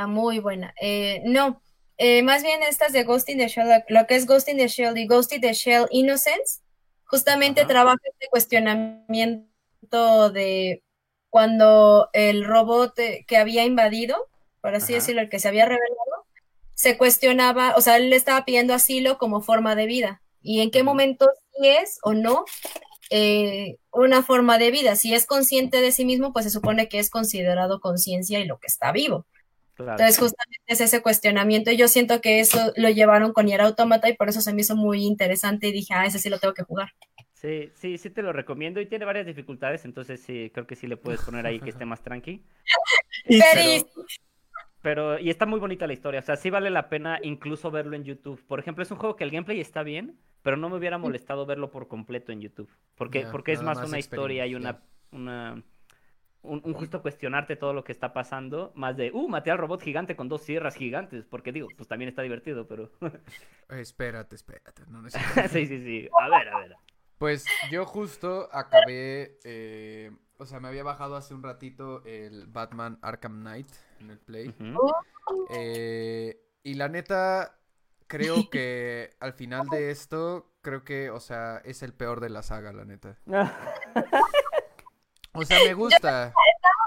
Está muy buena. Eh, no, eh, más bien estas de Ghost in the Shell, lo que es Ghost in the Shell y Ghost in the Shell Innocence, justamente trabaja este cuestionamiento de cuando el robot eh, que había invadido, por así decirlo, el que se había revelado, se cuestionaba, o sea, él le estaba pidiendo asilo como forma de vida y en qué momento sí es o no eh, una forma de vida. Si es consciente de sí mismo, pues se supone que es considerado conciencia y lo que está vivo. Entonces, justamente es ese cuestionamiento. Y yo siento que eso lo llevaron con Nier Automata y por eso se me hizo muy interesante y dije, ah, ese sí lo tengo que jugar. Sí, sí, sí te lo recomiendo y tiene varias dificultades, entonces sí, creo que sí le puedes poner ahí que esté más tranqui. <laughs> Pero, pero, y está muy bonita la historia, o sea, sí vale la pena incluso verlo en YouTube. Por ejemplo, es un juego que el gameplay está bien, pero no me hubiera molestado verlo por completo en YouTube. Porque, porque es más más una historia y una, una un, un justo cuestionarte todo lo que está pasando, más de, uh, maté al robot gigante con dos sierras gigantes, porque digo, pues también está divertido, pero... <laughs> Espérate, espérate. No necesito- <laughs> sí, sí, sí. A ver, a ver. Pues yo justo acabé, eh, o sea, me había bajado hace un ratito el Batman Arkham Knight en el Play. Eh, y la neta, creo <laughs> que al final de esto, creo que, o sea, es el peor de la saga, la neta. O sea, me gusta.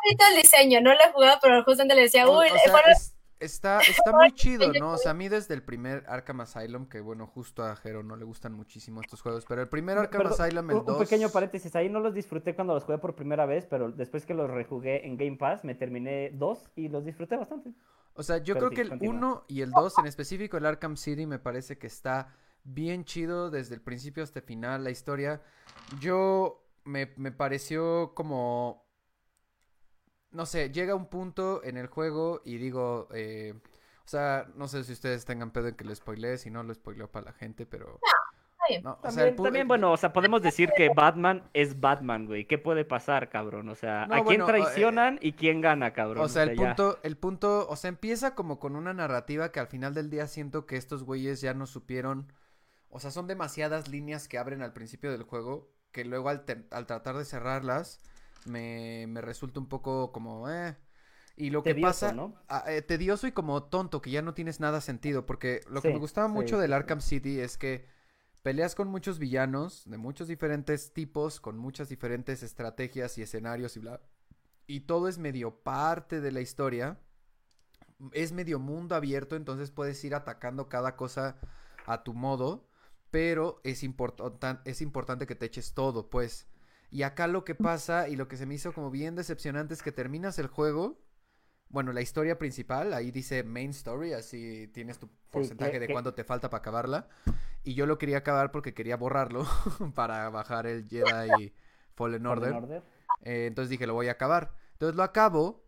bonito el diseño, no lo he jugado, pero justamente le decía, O, uy, o sea, es- está, está muy <laughs> chido, ¿no? O sea, a mí desde el primer Arkham Asylum, que bueno, justo a Jero no le gustan muchísimo estos juegos, pero el primer Arkham Perdón, Asylum, el un, 2... un pequeño paréntesis, ahí no los disfruté cuando los jugué por primera vez, pero después que los rejugué en Game Pass, me terminé dos y los disfruté bastante. O sea, yo Pero creo sí, que el continúa. 1 y el 2, en específico el Arkham City, me parece que está bien chido desde el principio hasta el final, la historia. Yo me, me pareció como... No sé, llega un punto en el juego y digo... eh, o sea, no sé si ustedes tengan pedo en que lo spoileé, si no lo spoileo para la gente, pero... bien. No, o sea, el También, pu- también, bueno, o sea, <laughs> podemos decir que Batman es Batman, güey. ¿Qué puede pasar, cabrón? O sea, No, ¿a quién bueno, eh, traicionan y quién gana, cabrón? O sea, el ya. punto, el punto, o sea, empieza como con una narrativa que al final del día siento que estos güeyes ya no supieron, o sea, son demasiadas líneas que abren al principio del juego que luego al, tratar de cerrarlas me, me resulta un poco como, eh. Y lo que pasa, ¿no? ah, eh, tedioso y como tonto, que ya no tienes nada sentido, porque lo que me gustaba sí, mucho sí, del. Arkham City es que peleas con muchos villanos de muchos diferentes tipos, con muchas diferentes estrategias y escenarios y bla. Y todo es medio parte de la historia. Es medio mundo abierto, entonces puedes ir atacando cada cosa a tu modo, pero es, importan- es importante que te eches todo, pues. Y acá lo que pasa y lo que se me hizo como bien decepcionante es que terminas el juego. Bueno, la historia principal, ahí dice main story, así tienes tu porcentaje de cuánto te falta para acabarla. Y yo lo quería acabar porque quería borrarlo <laughs> para bajar el Jedi Fallen Order. Fallen Order. Eh, entonces dije, lo voy a acabar. Entonces lo acabo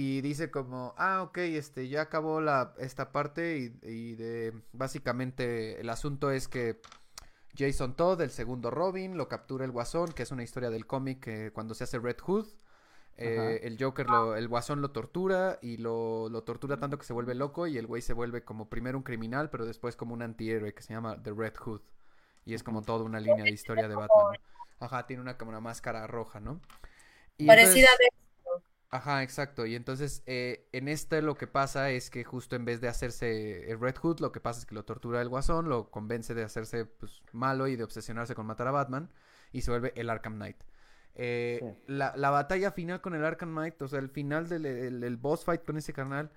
y dice como, ah, ok, este, ya acabó la, esta parte y, y de, básicamente el asunto es que Jason Todd, el segundo Robin, lo captura el Guasón, que es una historia del cómic eh, cuando se hace Red Hood. Eh, el Joker, lo, el Guasón lo tortura y lo, lo tortura tanto que se vuelve loco y el güey se vuelve como primero un criminal, pero después como un antihéroe que se llama The Red Hood. Y es como toda una línea de historia de Batman. ¿no? Ajá, tiene una como una máscara roja, ¿no? Y parecida entonces- de Ajá, exacto. Y entonces eh, en este lo que pasa es que justo en vez de hacerse el Red Hood, lo que pasa es que lo tortura el Guasón, lo convence de hacerse pues, malo y de obsesionarse con matar a Batman y se vuelve el Arkham Knight. Eh, Sí. la, la batalla final con el Arkham Knight, o sea, el final del el- el boss fight con ese carnal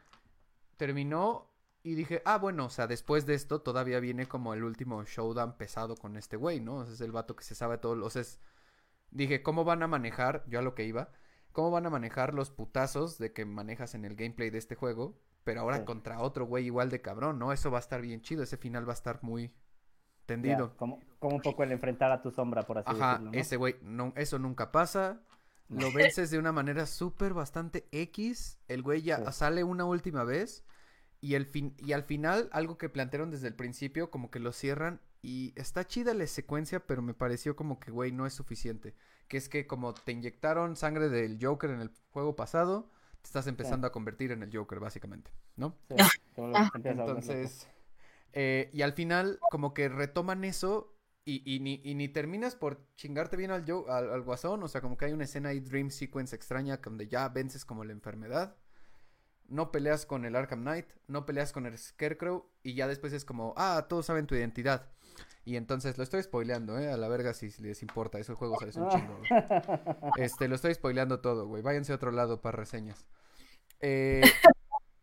terminó y dije, ah, bueno, o sea, después de esto todavía viene como el último showdown pesado con este güey, ¿no? O sea, es el vato que se sabe todo, o sea, es- dije, ¿cómo van a manejar? Yo a lo que iba. ¿Cómo van a manejar los putazos de que manejas en el gameplay de este juego? Pero ahora Sí. contra otro güey igual de cabrón, ¿no? Eso va a estar bien chido. Ese final va a estar muy Ya, tendido. como, como un poco el enfrentar a tu sombra, por así Ajá, decirlo. ¿no? ese güey, no, eso nunca pasa. Lo vences de una manera súper bastante X. El güey ya Sí. sale una última vez. Y, el fin y al final, algo que plantearon desde el principio, como que lo cierran. Y está chida la secuencia, pero me pareció como que, güey, no es suficiente. Que es que como te inyectaron sangre del Joker en el juego pasado, te estás empezando a convertir en el Joker, básicamente, ¿no? Sí, Ah. te empiezas a volver loco. Entonces, eh, y al final, como que retoman eso y, y ni, y ni terminas por chingarte bien al, yo, al, al guasón. O sea, como que hay una escena ahí, Dream Sequence extraña, donde ya vences como la enfermedad. No peleas con el Arkham Knight, no peleas con el Scarecrow, y ya después es como, ah, todos saben tu identidad. Y entonces lo estoy spoileando, ¿eh? A la verga si les importa, ese juego sale un chingo. güey. Este, lo estoy spoileando todo, güey. Váyanse a otro lado para reseñas. Eh,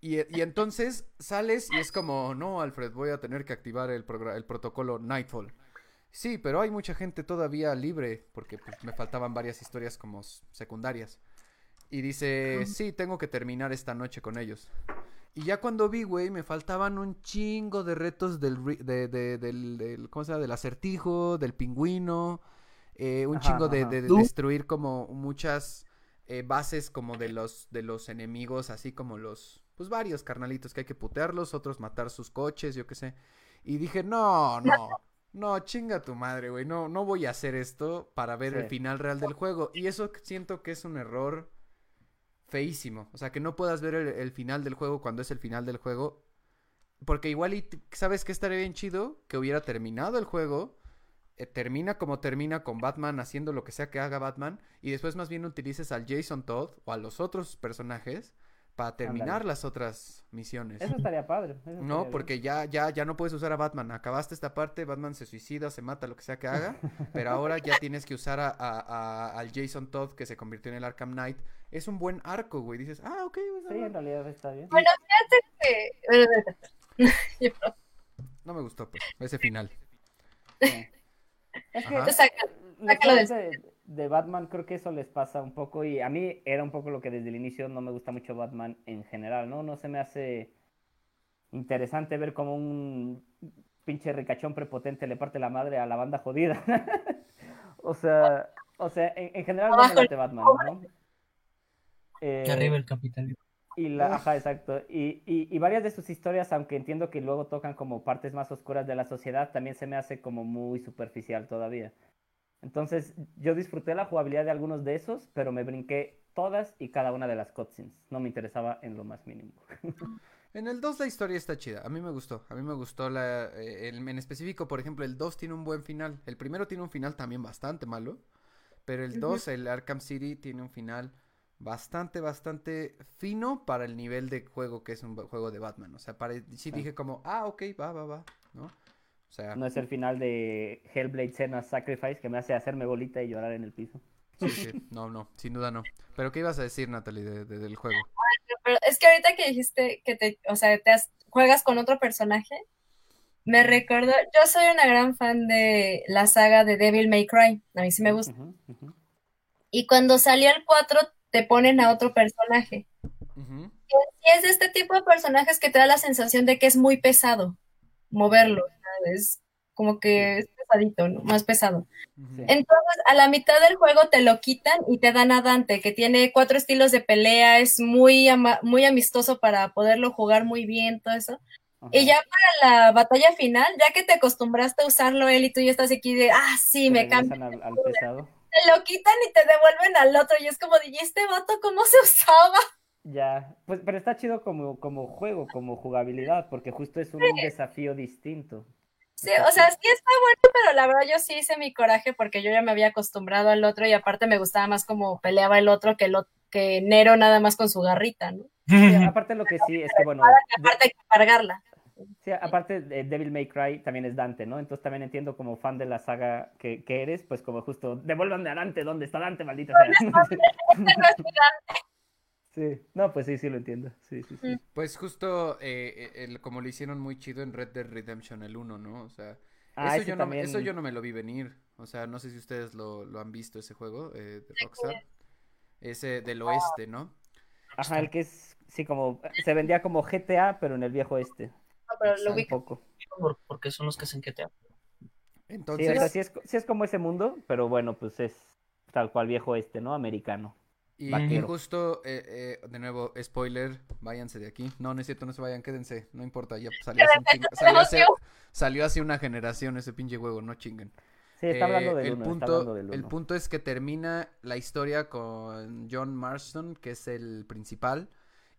y, y entonces sales y es como, no, Alfred, voy a tener que activar el, el protocolo Nightfall. Sí, pero hay mucha gente todavía libre, porque pues, me faltaban varias historias como secundarias. Y dice, sí, tengo que terminar esta noche con ellos. Y ya cuando vi, güey, me faltaban un chingo de retos del, ri- de- de- del, del- ¿cómo se llama? Del acertijo, del pingüino, eh, un Ajá, chingo de, ajá. de- destruir como muchas eh, bases como de los, de los enemigos, así como los, pues varios carnalitos que hay que putearlos, otros matar sus coches, yo qué sé. Y dije, no, no, <laughs> no, chinga tu madre, güey, no, no voy a hacer esto para ver el final real del juego. Y eso siento que es un error feísimo. O sea, que no puedas ver el, final del juego cuando es el final del juego. Porque igual, ¿sabes qué estaría bien chido? Que hubiera terminado el juego. eh, termina como termina con Batman haciendo lo que sea que haga Batman. Y después más bien utilices al Jason Todd o a los otros personajes para terminar las otras misiones. Eso estaría padre. eso estaría No, bien. porque ya, ya, ya no puedes usar a Batman. Acabaste esta parte, Batman se suicida, se mata, lo que sea que haga. <laughs> pero ahora ya tienes que usar a, a- a- al Jason Todd que se convirtió en el Arkham Knight. Es un buen arco, güey. Dices, ah, ok. pues, Sí, en realidad está bien. Bueno, fíjate que. No me gustó, pues, ese final. Sí. Es que Ajá. Saca- sácalo de- de, Batman creo que eso les pasa un poco y a mí era un poco lo que desde el inicio no me gusta mucho Batman en general, ¿no? No se me hace interesante ver como un pinche ricachón prepotente le parte la madre a la banda jodida. <laughs> o sea, o sea, en, en general no me late Batman, ¿no? Eh, Arriba el capitalismo. y la, ajá, exacto. Y, y, y varias de sus historias, aunque entiendo que luego tocan como partes más oscuras de la sociedad, también se me hace como muy superficial todavía. Entonces, yo disfruté la jugabilidad de algunos de esos, pero me brinqué todas y cada una de las cutscenes. No me interesaba en lo más mínimo. <laughs> En el 2 la historia está chida. A mí me gustó. A mí me gustó la. eh, el- en específico, por ejemplo, el 2 tiene un buen final. El primero tiene un final también bastante malo. Pero el 2, el Arkham City, tiene un final bastante, bastante fino para el nivel de juego que es un juego de Batman. O sea, para, sí Sí. dije como, ah, ok, va, va, va. ¿No? O sea, No es el final de Hellblade Senna Sacrifice que me hace hacerme bolita y llorar en el piso. sí, sí. No, no, sin duda no. Pero, ¿qué ibas a decir, Natalie, de- de- del juego? Pero es que ahorita que dijiste que te, o sea, te has- juegas con otro personaje, me recordó, yo soy una gran fan de la saga de Devil May Cry, a mí sí me gusta. Y cuando salió el 4 te ponen a otro personaje. Y es de este tipo de personajes que te da la sensación de que es muy pesado moverlo, ¿sabes? Como que es pesadito, ¿no? Más pesado. Sí. Entonces, a la mitad del juego te lo quitan y te dan a Dante, que tiene cuatro estilos de pelea, es muy, ama- muy amistoso para poderlo jugar muy bien, todo eso. Ajá. Y ya para la batalla final, ya que te acostumbraste a usarlo él y tú ya estás aquí de, ah, sí, Te me regresan cambia, al, al pesado. te lo quitan y te devuelven al otro y es como de, ¿y este vato cómo se usaba? Ya, pues, pero está chido como, como juego, como jugabilidad, porque justo es un desafío distinto. Sí, o sea, sí está bueno, pero la verdad yo sí hice mi coraje porque yo ya me había acostumbrado al otro y aparte me gustaba más como peleaba el otro que, el, ot- que Nero nada más con su garrita, ¿no? Sí, aparte lo que sí es que, bueno, aparte hay que cargarla. sí, aparte de Devil May Cry también es Dante, ¿no? Entonces también entiendo como fan de la saga que, que eres, pues como justo, devuélvanme a Dante, ¿dónde está Dante, maldita sea? <laughs> Sí, no, pues sí, sí lo entiendo, sí, sí, sí. Pues justo eh, eh, el- como lo hicieron muy chido en Red Dead Redemption el 1, ¿no? O sea, Ah, eso, yo no, también- eso yo no me lo vi venir. O sea, no sé si ustedes lo, lo han visto ese juego eh, de Rockstar. Ese del oeste, ¿no? Ajá, el que es, sí, como, se vendía como GTA, pero en el viejo este, No, pero lo un ubico. poco. Por- Porque son los que hacen GTA. Sí, Entonces, o sea, sí es, sí es como ese mundo, pero bueno, pues es tal cual viejo este, ¿no? Americano. Y, vaquero. justo, eh, eh, de nuevo, spoiler, váyanse de aquí. No, no es cierto, no se vayan, quédense, no importa, ya salió hace, un salió hace, salió hace una generación ese pinche juego, no chinguen. Sí, está hablando Eh, del el uno, está punto, hablando del el punto es que termina la historia con John Marston, que es el principal.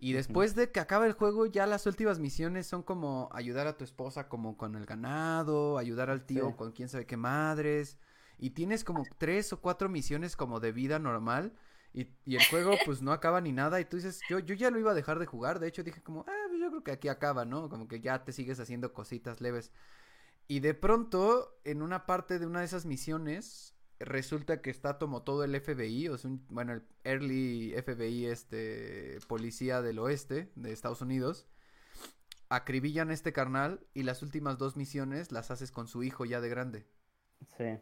Y después de que acaba el juego, ya las últimas misiones son como ayudar a tu esposa como con el ganado, ayudar al tío Sí. con quién sabe qué madres. Y tienes como tres o cuatro misiones como de vida normal. Y, el juego pues no acaba ni nada. Y tú dices, yo, yo ya lo iba a dejar de jugar. De hecho dije como, ah, pues yo creo que aquí acaba, ¿no? Como que ya te sigues haciendo cositas leves. Y de pronto, en una parte de una de esas misiones, resulta que está como todo el FBI, o sea, un- bueno, el early FBI, este, policía del oeste de Estados Unidos, acribillan este carnal y las últimas dos misiones las haces con su hijo ya de grande. Sí.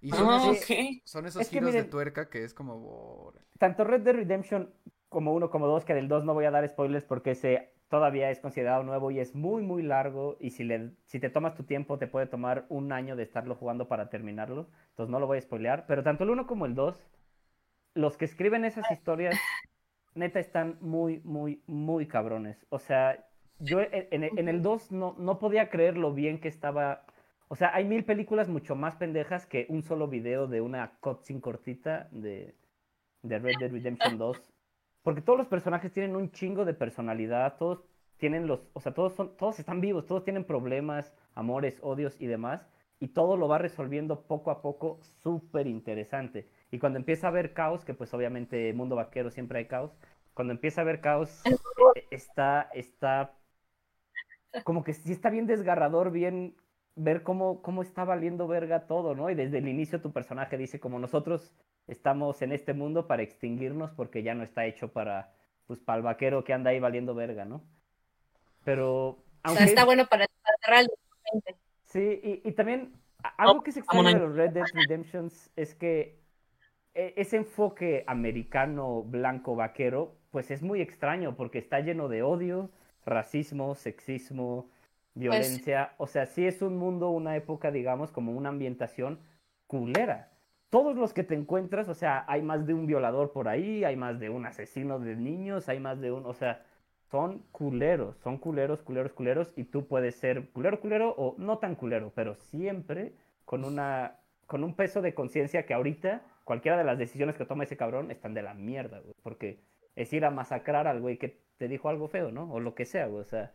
Y son, Ah, esos, son esos Es giros de tuerca que es como... Tanto Red Dead Redemption como uno como dos, que del 2 no voy a dar spoilers porque ese todavía es considerado nuevo y es muy, muy largo. Y si, le, si te tomas tu tiempo, te puede tomar un año de estarlo jugando para terminarlo. Entonces no lo voy a spoilear. Pero tanto el 1 como el 2, los que escriben esas historias, neta, están muy, muy, muy cabrones. O sea, yo en, en- en el 2 no, no podía creer lo bien que estaba O sea, hay mil películas mucho más pendejas que un solo video de una cutscene cortita de, de Red Dead Redemption <laughs> 2. Porque todos los personajes tienen un chingo de personalidad, todos tienen los, o sea, todos son, todos están vivos, todos tienen problemas, amores, odios y demás, y todo lo va resolviendo poco a poco, súper interesante. Y cuando empieza a haber caos, que pues obviamente mundo vaquero siempre hay caos, cuando empieza a haber caos, eh, está, está, como que sí está bien desgarrador, bien ver cómo, cómo está valiendo verga todo, ¿no? Y desde el inicio tu personaje dice como nosotros estamos en este mundo para extinguirnos porque ya no está hecho para, pues, para el vaquero que anda ahí valiendo verga, ¿no? Pero... Aunque... O sea, está bueno para el Sí, y, y también algo que se extraña de los Red Dead Redemptions es que e, ese enfoque americano, blanco, vaquero, pues es muy extraño porque está lleno de odio, racismo, sexismo, pues violencia. O sea, sí es un mundo, una época, digamos, como una ambientación culera. Todos los que te encuentras, o sea, hay más de un violador por ahí, hay más de un asesino de niños, hay más de un, o sea, son culeros, son culeros, culeros, culeros, y tú puedes ser culero, culero o no tan culero, pero siempre con una, con un peso de conciencia que ahorita cualquiera de las decisiones que toma ese cabrón están de la mierda, porque es ir a masacrar al güey que te dijo algo feo, ¿no? O lo que sea, o sea,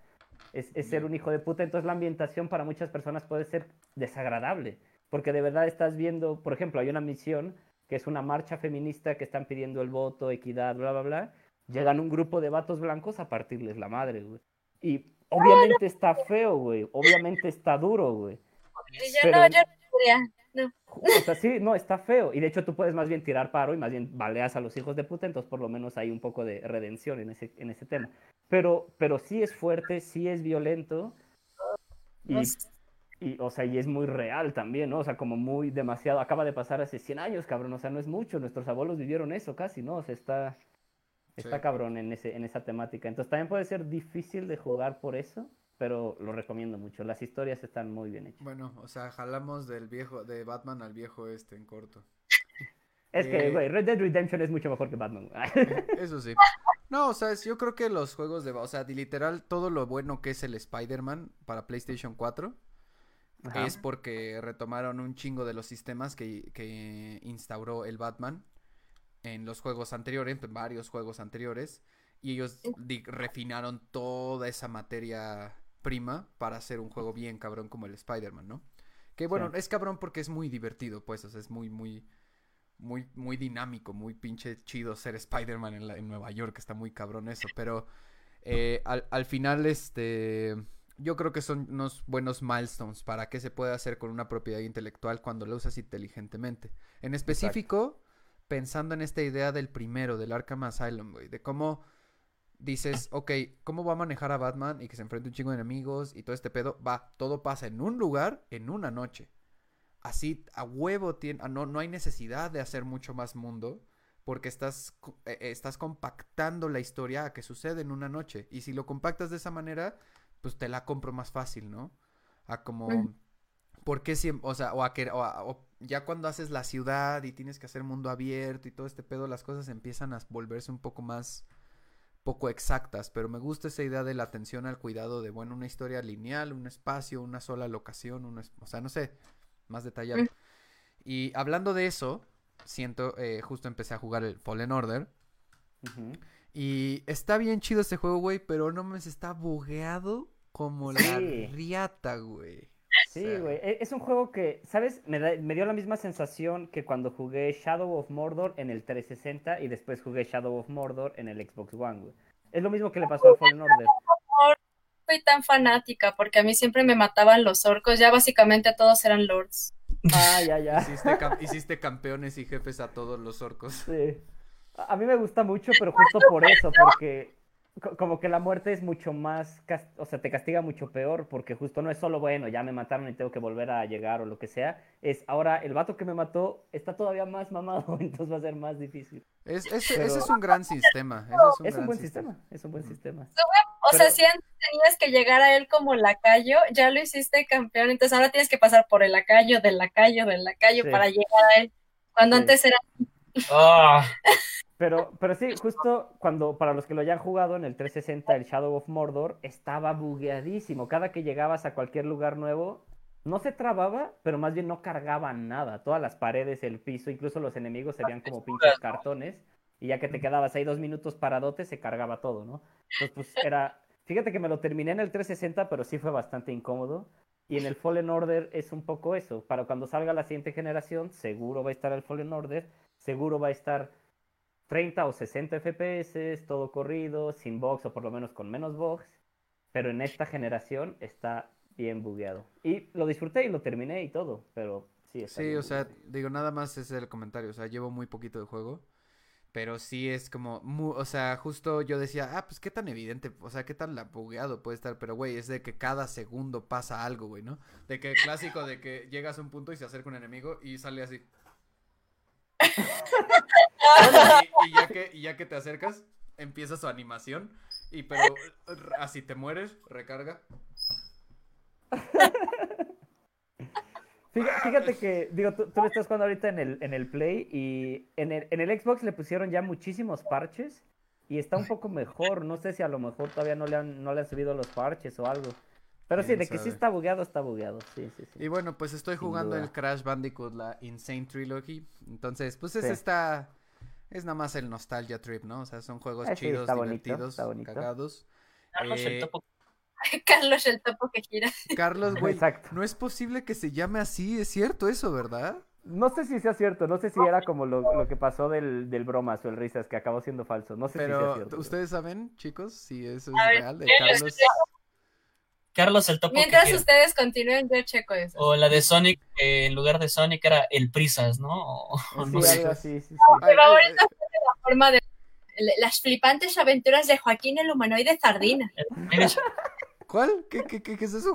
es, es ser un hijo de puta, entonces la ambientación para muchas personas puede ser desagradable, porque de verdad estás viendo, por ejemplo, hay una misión que es una marcha feminista que están pidiendo el voto, equidad, bla, bla, bla, llegan un grupo de vatos blancos a partirles la madre, güey. Y obviamente está feo, güey, obviamente está duro, güey. Yo no, yo no no. O sea, sí, no, está feo. Y de hecho tú puedes más bien tirar paro y más bien baleas a los hijos de puta, entonces por lo menos hay un poco de redención en ese, en ese tema. Pero, pero sí es fuerte, sí es violento. Y, y, o sea, y es muy real también, ¿no? O sea, como muy demasiado. Acaba de pasar hace 100 años, cabrón. O sea, no es mucho. Nuestros abuelos vivieron eso casi, ¿no? O sea, está, está cabrón en, ese, en esa temática. Entonces también puede ser difícil de jugar por eso pero lo recomiendo mucho. Las historias están muy bien hechas. Bueno, o sea, jalamos del viejo, de Batman al viejo este en corto. <laughs> Es que, eh, güey, Red Dead Redemption es mucho mejor que Batman. <laughs> Eso sí. No, o sea, yo creo que los juegos de, o sea, literal, todo lo bueno que es el Spider-Man para PlayStation 4 es porque retomaron un chingo de los sistemas que, que instauró el Batman en los juegos anteriores, en varios juegos anteriores, y ellos refinaron toda esa materia prima para hacer un juego bien cabrón como el Spider-Man, ¿no? Que bueno, es cabrón porque es muy divertido, pues, o sea, es muy, muy, muy, muy dinámico, muy pinche chido ser Spider-Man en, en, Nueva York, está muy cabrón eso, pero eh, al, al, final, este, yo creo que son unos buenos milestones para qué se puede hacer con una propiedad intelectual cuando la usas inteligentemente. En específico, pensando en esta idea del primero, del Arkham Asylum, güey, de cómo dices, ok, ¿cómo va a manejar a Batman y que se enfrente un chingo de enemigos y todo este pedo? Va, todo pasa en un lugar, en una noche. Así, a huevo, tiene, ah, no, no hay necesidad de hacer mucho más mundo porque estás, eh, eh, estás compactando la historia a que sucede en una noche. Y si lo compactas de esa manera, pues te la compro más fácil, ¿no? A como... ¿Por qué siempre, o sea, o a que, o ya cuando haces la ciudad y tienes que hacer mundo abierto y todo este pedo, las cosas empiezan a volverse un poco más poco exactas, pero me gusta esa idea de la atención al cuidado de, bueno, una historia lineal, un espacio, una sola locación, un o sea, no sé, más detallado. Mm. Y hablando de eso, siento, eh, justo empecé a jugar el Fallen Order. Y está bien chido este juego, güey, pero no me está bugueado como la riata, güey. Sí, güey. E, es un juego que, ¿sabes? Me, me, dio la misma sensación que cuando jugué Shadow of Mordor en el 360 y después jugué Shadow of Mordor en el Xbox One, güey. Es lo mismo que le pasó a Fallen Order. No soy tan fanática porque a mí siempre me mataban los orcos. Ya básicamente todos eran lords. Ah, ya, ya. Hiciste, <laughs> hiciste campeones y jefes a todos los orcos. Sí. A mí me gusta mucho, pero justo por eso, porque como que la muerte es mucho más, o sea, te castiga mucho peor porque justo no es solo, bueno, ya me mataron y tengo que volver a llegar o lo que sea, es ahora el vato que me mató está todavía más mamado, <laughs> entonces va a ser más difícil. Es, Ese es un gran sistema. Es un, buen sistema. es un buen sistema. O sea, si antes tenías que llegar a él como lacayo, ya lo hiciste campeón, entonces ahora tienes que pasar por el lacayo, del lacayo, del lacayo para llegar a él, cuando antes era... Ah. <laughs> Pero, pero sí, justo cuando, para los que lo hayan jugado en el 360, el Shadow of Mordor estaba bugueadísimo. Cada que llegabas a cualquier lugar nuevo, no se trababa, pero más bien no cargaba nada. Todas las paredes, el piso, incluso los enemigos se veían como pinches cartones. Y ya que te quedabas ahí dos minutos paradote, se cargaba todo, ¿no? Entonces, pues <laughs> era. Fíjate que me lo terminé en el 360, pero sí fue bastante incómodo. Y en el Fallen Order es un poco eso. Para cuando salga la siguiente generación, seguro va a estar el Fallen Order, seguro va a estar 30 o 60 FPS, todo corrido, sin box o por lo menos con menos box. Pero en esta generación está bien bugueado. Y lo disfruté y lo terminé y todo, pero sí. Está Sí, bien o sea, digo, nada más es el comentario, o sea, llevo muy poquito de juego, pero sí es como, mu- o sea, justo yo decía, ah, pues qué tan evidente, o sea, qué tan la- bugueado puede estar, pero güey, es de que cada segundo pasa algo, güey, ¿no? De que clásico de que llegas a un punto y se acerca un enemigo y sale así. <laughs> y ya que, y ya que te acercas, empieza su animación, y pero así te mueres, recarga. Fíjate, que, digo, tú, tú lo estás jugando ahorita en el, en el Play y en el, en el Xbox le pusieron ya muchísimos parches y está un poco mejor. No sé si a lo mejor todavía no le han, no le han subido los parches o algo. Pero sí, ¿Quién de que sí está bugueado, está bugueado. Sí, sí, sí. Y bueno, pues estoy Sin jugando duda. el Crash Bandicoot, la Insane Trilogy. Entonces, pues es Sí. esta. Es nada más el nostalgia trip, ¿no? O sea, son juegos Ah, sí, chidos, divertidos, bonito. cagados. Carlos, el Eh, topo. <laughs> Carlos el topo que gira. Carlos, güey, Exacto. no es posible que se llame así, es cierto eso, ¿verdad? No sé si sea cierto, no sé si era como lo, lo que pasó del, del bromas o el risas que acabó siendo falso. No sé si sea Pero, cierto. ¿ustedes saben, chicos, si eso es A ver, real de ¿qué les Carlos? Carlos, el topo. Mientras ustedes continúen, yo checo eso. O la de Sonic, que en lugar de Sonic era el Prisas, ¿no? O- Sí, <laughs> no sé. algo así, sí, sí. Ay, favorito ay, ay, La forma de las flipantes aventuras de Joaquín el humanoide sardina. <laughs> ¿Cuál? ¿Qué, qué, qué, qué es eso?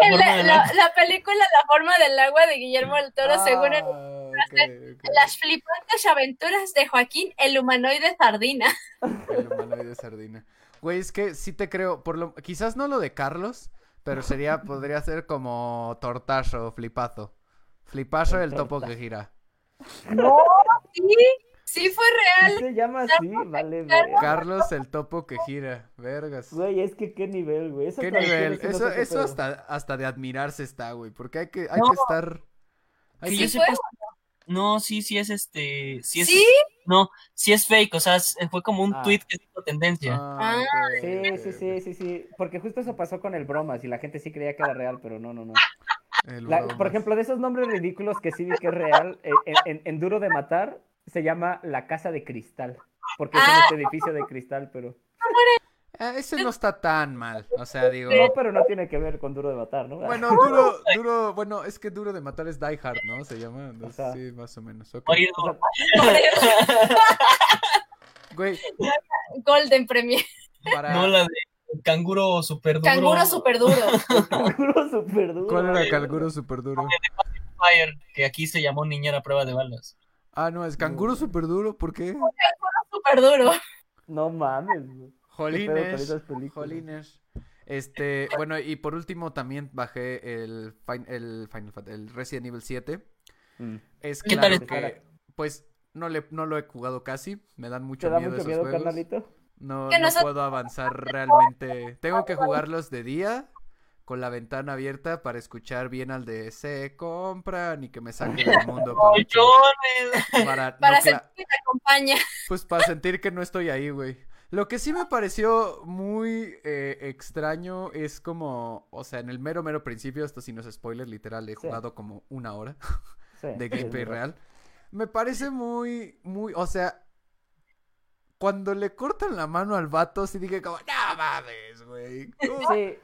la película La forma del agua de Guillermo del Toro, según el- Ah, ok, ok. las flipantes aventuras de Joaquín el humanoide sardina. El humanoide sardina. Güey, es que sí te creo, por lo, quizás no lo de Carlos, pero sería, podría ser como tortazo o flipazo. Flipazo el topo que gira. No, Sí, sí fue real. se llama así, vale. Carlos el topo que gira. Vergas. Güey, es que qué nivel, güey. Esa ¿Qué nivel? no Eso, eso hasta, hasta de admirarse está, güey. Porque hay que, hay No. que estar. Hay Que que- yo ¿Sí fue? sepa, no, sí, sí es este, sí es, ¿Sí? no, sí es fake, o sea, es- fue como un Ah. tweet que hizo tendencia. Ah, Sí, sí, sí, sí, sí. Porque justo eso pasó con el bromas y la gente sí creía que era real, pero no, no, no. La- por ejemplo, de esos nombres ridículos que sí vi que es real, eh, en, en- en Duro de Matar se llama La Casa de Cristal. Porque es en Ah. este edificio de cristal, pero. Ah, ese no está tan mal. O sea, digo. No, pero no tiene que ver con Duro de Matar, ¿no? Bueno, duro, duro, bueno, es que duro de matar es Die Hard, ¿no? Se llama. Sí, más o menos. ok. Oye, O sea, <laughs> Güey, Golden Premier. para. no la de canguro super duro. Canguro super duro. Canguro super duro. ¿Cuál era Canguro super duro? Fire, que aquí se llamó niñera a prueba de balas. Ah, no, es Canguro super duro, ¿por qué? Super duro. No mames, güey. ¿Qué pedo con Jolines. Jolines. Este, bueno, y por último también bajé el, fin- el Final Fantasy, el Resident Evil 7. Mm. Es ¿Qué claro tal que, pues, no, le, no lo he jugado casi. Me dan ¿Te mucho da miedo mucho esos miedo, juegos. carnalito? No, puedo avanzar realmente. Tengo que jugarlos de día con la ventana abierta para escuchar bien al de se compran y que me saque del mundo <laughs> para, para, no sentir que te acompaña. pues para sentir que no estoy ahí, güey. Lo que sí me pareció muy eh, extraño es como, o sea, en el mero mero principio, esto sí no es spoiler, literal, he Sí. jugado como una hora Sí, de gameplay real. Me parece muy, muy, o sea, cuando le cortan la mano al vato, sí dije como, no mames, güey. ¿Cómo?". Sí,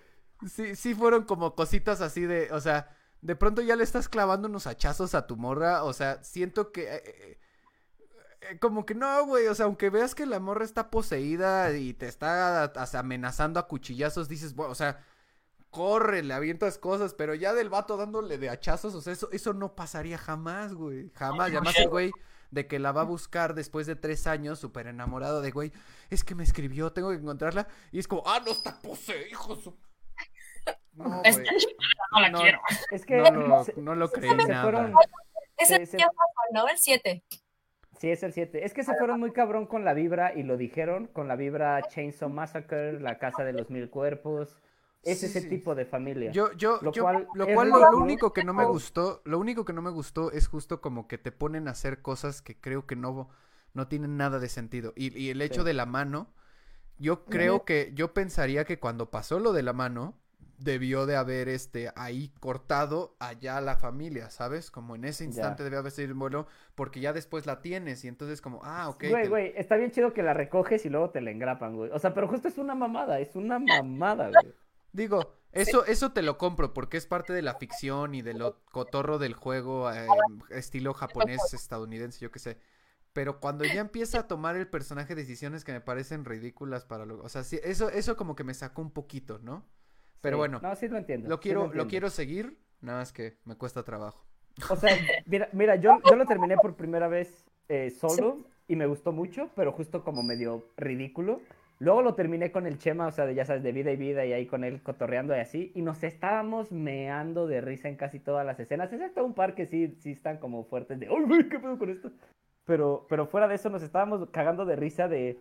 Sí, sí fueron como cositas así de, o sea, de pronto ya le estás clavando unos hachazos a tu morra, o sea, siento que... eh, eh, como que no, güey, o sea, aunque veas que la morra está poseída y te está amenazando a cuchillazos, dices, bueno, o sea, corre, le avientas cosas, pero ya del vato dándole de hachazos, o sea, eso, eso no pasaría jamás, güey, jamás. Y además el güey de que la va a buscar después de tres años, súper enamorado de, güey, es que me escribió, tengo que encontrarla, y es como, ah, no está poseído, hijo de su... No, güey, chica no la No. quiero. es que no lo, se- no lo creí nada. fueron- ya fue, ¿no? El 7. Sí, es el 7. Es que se fueron muy cabrón con la vibra y lo dijeron, con la vibra Chainsaw Massacre, la casa de los mil cuerpos. es Sí, ese sí. tipo de familia. Yo, yo, Lo yo- cual lo cual lo, lo único que no me gustó, lo único que no me gustó es justo como que te ponen a hacer cosas que creo que no, no tienen nada de sentido. Y, y el hecho Sí. de la mano, yo creo que, yo pensaría que cuando pasó lo de la mano, debió de haber este ahí cortado allá la familia, ¿sabes? Como en ese instante debe haber sido bueno, porque ya después la tienes y entonces como, ah, ok. Güey, te- güey, está bien chido que la recoges y luego te la engrapan, güey. O sea, pero justo es una mamada, es una mamada, güey. Digo, eso, eso te lo compro porque es parte de la ficción y de lo cotorro del juego, eh, estilo japonés, estadounidense, yo qué sé. Pero cuando ya empieza a tomar el personaje decisiones que me parecen ridículas para lo... O sea, sí, eso, eso como que me sacó un poquito, ¿no? Pero Sí. bueno, No, sí lo entiendo. lo sí quiero, lo entiendo. quiero seguir, nada más que me cuesta trabajo. O sea, <laughs> mira, mira yo, yo lo terminé por primera vez eh, solo y me gustó mucho, pero justo como medio ridículo. Luego lo terminé con el Chema, o sea, de, ya sabes, de vida y vida y ahí con él cotorreando y así. Y nos estábamos meando de risa en casi todas las escenas. Excepto un par que sí, sí están como fuertes de, ¡ay, qué pedo con esto! Pero, pero fuera de eso nos estábamos cagando de risa de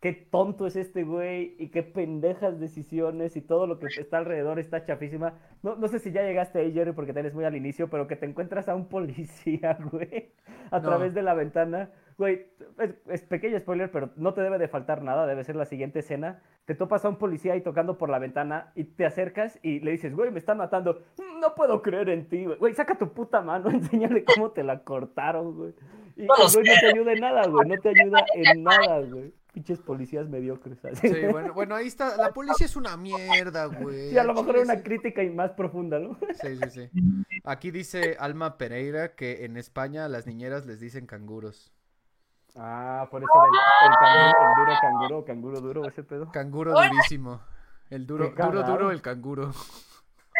qué tonto es este güey y qué pendejas decisiones y todo lo que está alrededor está chafísima. No, no sé si ya llegaste ahí, Jerry, porque eres muy al inicio, pero que te encuentras a un policía, <laughs> güey, a No. través de la ventana. Güey, es, es pequeño spoiler, pero no te debe de faltar nada, debe ser la siguiente escena. Te topas a un policía ahí tocando por la ventana y te acercas y le dices, güey, me están matando. No puedo creer en ti, güey. Güey, saca tu puta mano, <laughs> enséñale cómo te la cortaron, güey. Y No güey no te ayuda en nada, güey, no te ayuda en nada, güey. Pinches policías mediocres. Sí, <laughs> bueno, bueno, ahí está. La policía es una mierda, güey. Sí, a lo mejor era una crítica y más profunda, ¿no? <laughs> Sí, sí, sí. Aquí dice Alma Pereira que en España a las niñeras les dicen canguros. Ah, por eso el, el, canguro, el duro canguro, canguro duro, ese pedo. Canguro durísimo. El duro, duro, duro, el canguro.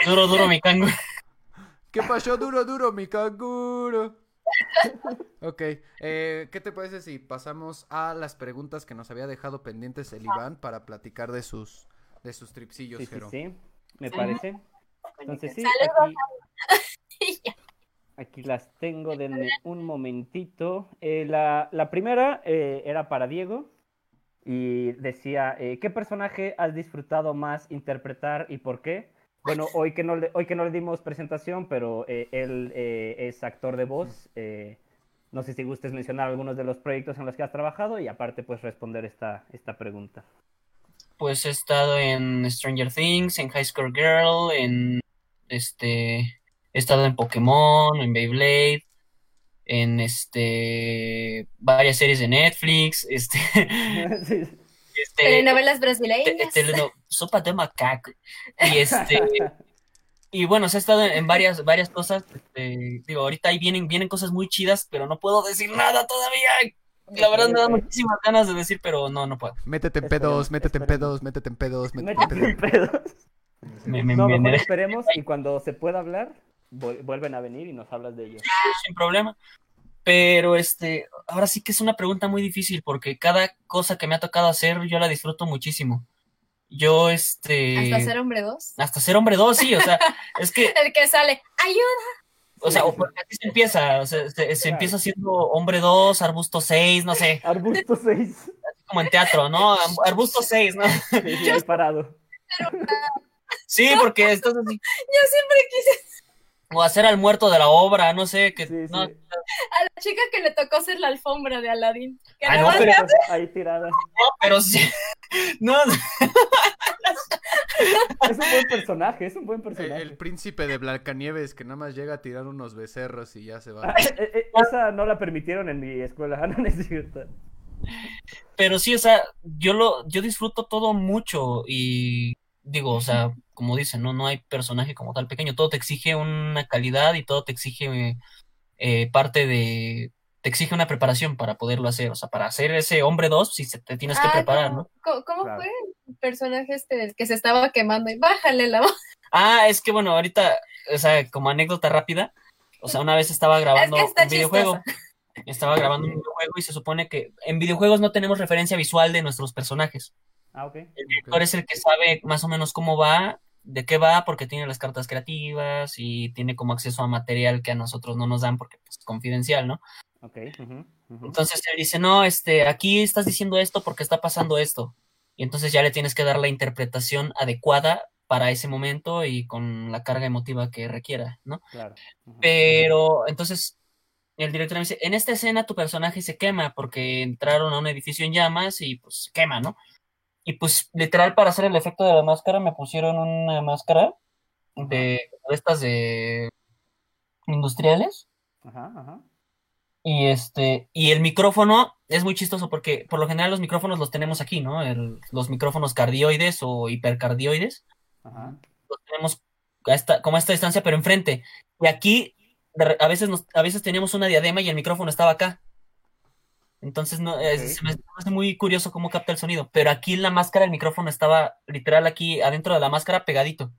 Duro, duro, mi cango. ¿Qué pasó, duro, duro, mi canguro? Ok, eh, ¿qué te parece si pasamos a las preguntas que nos había dejado pendientes el Iván para platicar de sus, de sus tripsillos, Sí, sí, Jero? sí, me parece. Entonces sí, aquí, <laughs> aquí las tengo, denme un momentito. Eh, la, la primera eh, era para Diego y decía, eh, ¿qué personaje has disfrutado más interpretar y por qué? Bueno, hoy que no le, hoy que no le dimos presentación, pero eh, él eh, es actor de voz. eh, no sé si gustes mencionar algunos de los proyectos en los que has trabajado y aparte pues responder esta, esta pregunta. Pues he estado en Stranger Things, en High School Girl, en este, he estado en Pokémon, en Beyblade, en este, varias series de Netflix, este, <laughs> Sí. este, Telenovelas te- brasileñas. Sopa de macaco, y este, <laughs> y bueno, se ha estado en, varias, varias cosas, este, digo, ahorita ahí vienen, vienen cosas muy chidas, pero no puedo decir nada todavía, la verdad me da muchísimas ganas de decir, pero no, no puedo. Métete en pedos, métete en pedos, métete en pedos, métete en pedos. Me, me- No, me- mejor me- esperemos y cuando se pueda hablar, vu- vuelven a venir y nos hablas de ellos. sin problema. Pero este, ahora sí que es una pregunta muy difícil porque cada cosa que me ha tocado hacer yo la disfruto muchísimo. Yo, este, Hasta ser hombre dos. hasta ser hombre dos, sí, o sea, <laughs> es que, El que sale, ayuda. o sea, o porque así se empieza, o sea, se, empieza siendo hombre dos, arbusto seis, no sé, <laughs> Arbusto 6. como en teatro, ¿no? Ar- Arbusto seis, ¿no? ahí parado. Sí, porque estás así, Yo siempre quise o hacer al muerto de la obra, no sé, que, Sí, sí. no, a la chica que le tocó ser la alfombra de Aladdin. Que Ah, no, pero- Ahí tirada. pero sí, <laughs> no, Es un buen personaje, es un buen personaje. el príncipe de Blancanieves que nada más llega a tirar unos becerros y ya se va. Ah, eh, eh, esa no la permitieron en mi escuela, <laughs> no es cierto. Pero sí, o sea, yo lo, yo disfruto todo mucho y digo, o sea, como dicen, no, no hay personaje como tal pequeño, todo te exige una calidad y todo te exige eh, parte de, te exige una preparación para poderlo hacer, o sea, para hacer ese hombre dos, sí se te tienes que Ah, preparar, ¿cómo, ¿no? cómo- cómo Claro. fue el personaje este que se estaba quemando? Y bájale la voz. Ah, es que bueno, ahorita, o sea, como anécdota rápida, o sea, una vez estaba grabando un videojuego, estaba grabando un videojuego y se supone que en videojuegos no tenemos referencia visual de nuestros personajes. Ah, ok. El director es el que sabe más o menos cómo va, de qué va, porque tiene las cartas creativas y tiene como acceso a material que a nosotros no nos dan porque pues, es confidencial, ¿no? Ok. Entonces él dice, no, este, aquí estás diciendo esto porque está pasando esto. Y entonces ya le tienes que dar la interpretación adecuada para ese momento y con la carga emotiva que requiera, ¿no? Claro. Pero entonces el director me dice, en esta escena tu personaje se quema porque entraron a un edificio en llamas y pues se quema, ¿no? Y pues literal para hacer el efecto de la máscara me pusieron una máscara de, de estas de industriales Ajá, ajá. y este y el micrófono es muy chistoso porque por lo general los micrófonos los tenemos aquí, ¿no? El- los micrófonos cardioides o hipercardioides Ajá. los tenemos a esta, como a esta distancia, pero enfrente. Y aquí a veces nos, a veces teníamos una diadema y el micrófono estaba acá. Entonces no, es- Ok. se me hace muy curioso cómo capta el sonido. Pero aquí en la máscara el micrófono estaba literal aquí adentro de la máscara pegadito.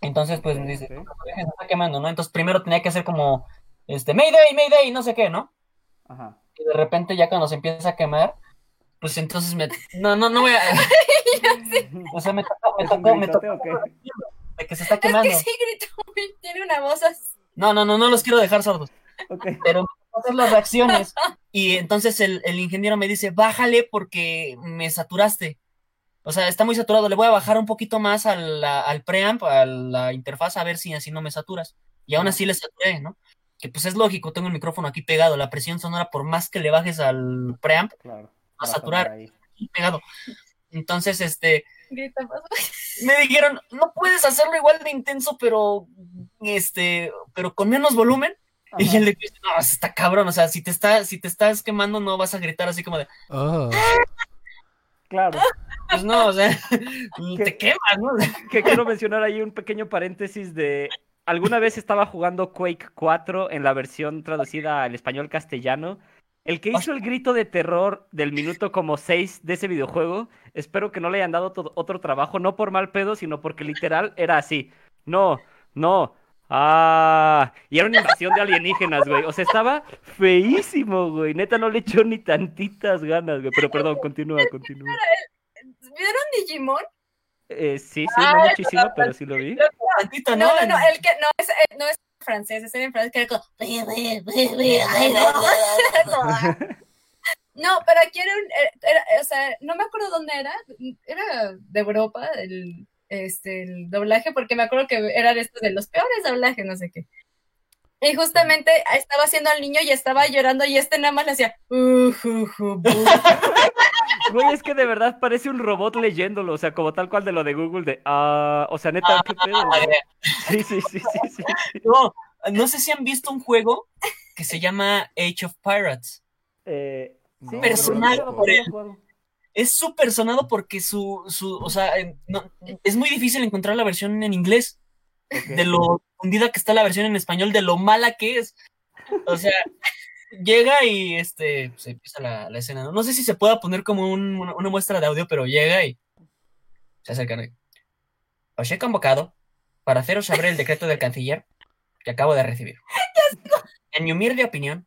Entonces, pues Ok, me dice, ok. "Tu personaje se está quemando, ¿no? Entonces primero tenía que hacer como este Mayday, Mayday, no sé qué, ¿no? Ajá. Y de repente ya cuando se empieza a quemar, pues entonces me no, no, no voy a <laughs> <laughs> o sea, me tocó, me ¿Es tocó, me tocó de que se está Es quemando. que sí gritó <laughs> tiene una voz así. No, no, no, no los quiero dejar sordos. Ok. Pero me tocó hacer las reacciones. <laughs> Y entonces el, el ingeniero me dice, bájale porque me saturaste. O sea, está muy saturado. Le voy a bajar un poquito más a la- al preamp, a la interfaz, a ver si así no me saturas. Y aún así le saturé, ¿no? Que pues es lógico, tengo el micrófono aquí pegado. La presión sonora, por más que le bajes al preamp, Claro. a Va saturar. pegado. Entonces, este, Grita más. <laughs> me dijeron, no puedes hacerlo igual de intenso, pero, este, pero con menos volumen. Y Ajá. el de Chris, no, está cabrón, o sea, si te está, si te estás quemando, no vas a gritar así como de, Oh. Claro. pues no, o sea, <laughs> te quemas, ¿no? que quiero mencionar ahí un pequeño paréntesis de alguna vez estaba jugando Quake 4 en la versión traducida al español castellano. El que hizo el grito de terror del minuto como 6 de ese videojuego, espero que no le hayan dado otro trabajo, no por mal pedo, sino porque literal era así. No, no. Ah, y era una invasión de alienígenas, güey. O sea, estaba feísimo, güey. Neta no le echó ni tantitas ganas, güey. Pero perdón, continúa, continúa. ¿Vieron Digimon? Eh, sí, sí, no muchísimo, pero sí lo vi. Tantito, No, ¿no? no, no, el que no es, eh, no es francés, es en francés que era como... No, pero aquí era un, era- o sea, no me acuerdo dónde era, era de Europa el, este, el doblaje, porque me acuerdo que era de estos de los peores doblajes, no sé qué. Y justamente estaba haciendo al niño y estaba llorando y este nada más le hacía... "Uh, uh, uh, bu". Güey, es que de verdad parece un robot leyéndolo, o sea, como tal cual de lo de Google, de, ah, o sea, neta, qué pedo. Sí, sí, sí, sí, sí. No, no sé si han visto un juego que se llama Age of Pirates. Eh, No, Personal no por él. Es súper sonado porque su, su, o sea, no- es muy difícil encontrar la versión en inglés, de lo hundida que está la versión en español, de lo mala que es. O sea, <laughs> llega y este, se empieza la, la escena. ¿no? No sé si se pueda poner como un- una, una muestra de audio, pero llega y se acerca. Os he convocado para haceros saber el decreto del canciller que acabo de recibir. <laughs> En mi humilde opinión,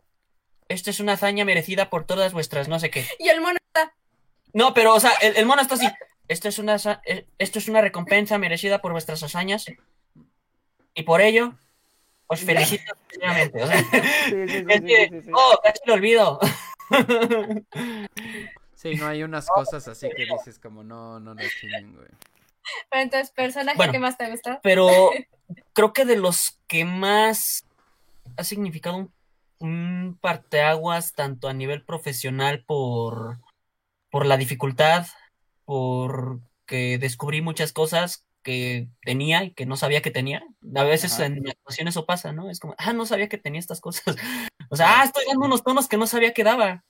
esto es una hazaña merecida por todas vuestras no sé qué. Y el mono. No, pero, o sea, el, el mono está así. Esto es, una, eh, esto es una recompensa merecida por vuestras hazañas. Y por ello, os <laughs> felicito sinceramente. O sea, Sí, sí, sí, <laughs> es que, sí, sí. oh, casi lo olvido. <laughs> Sí, no hay unas cosas así que dices como no, no lo chinguen, güey. Pero entonces, personaje Bueno. que más te gustó. Pero creo que de los que más ha significado un, un parteaguas, tanto a nivel profesional por, por la dificultad, por que descubrí muchas cosas que tenía y que no sabía que tenía. A veces Ajá. en actuación eso pasa, ¿no? Es como, ah, no sabía que tenía estas cosas. <laughs> O sea, ah, estoy dando unos tonos que no sabía que daba.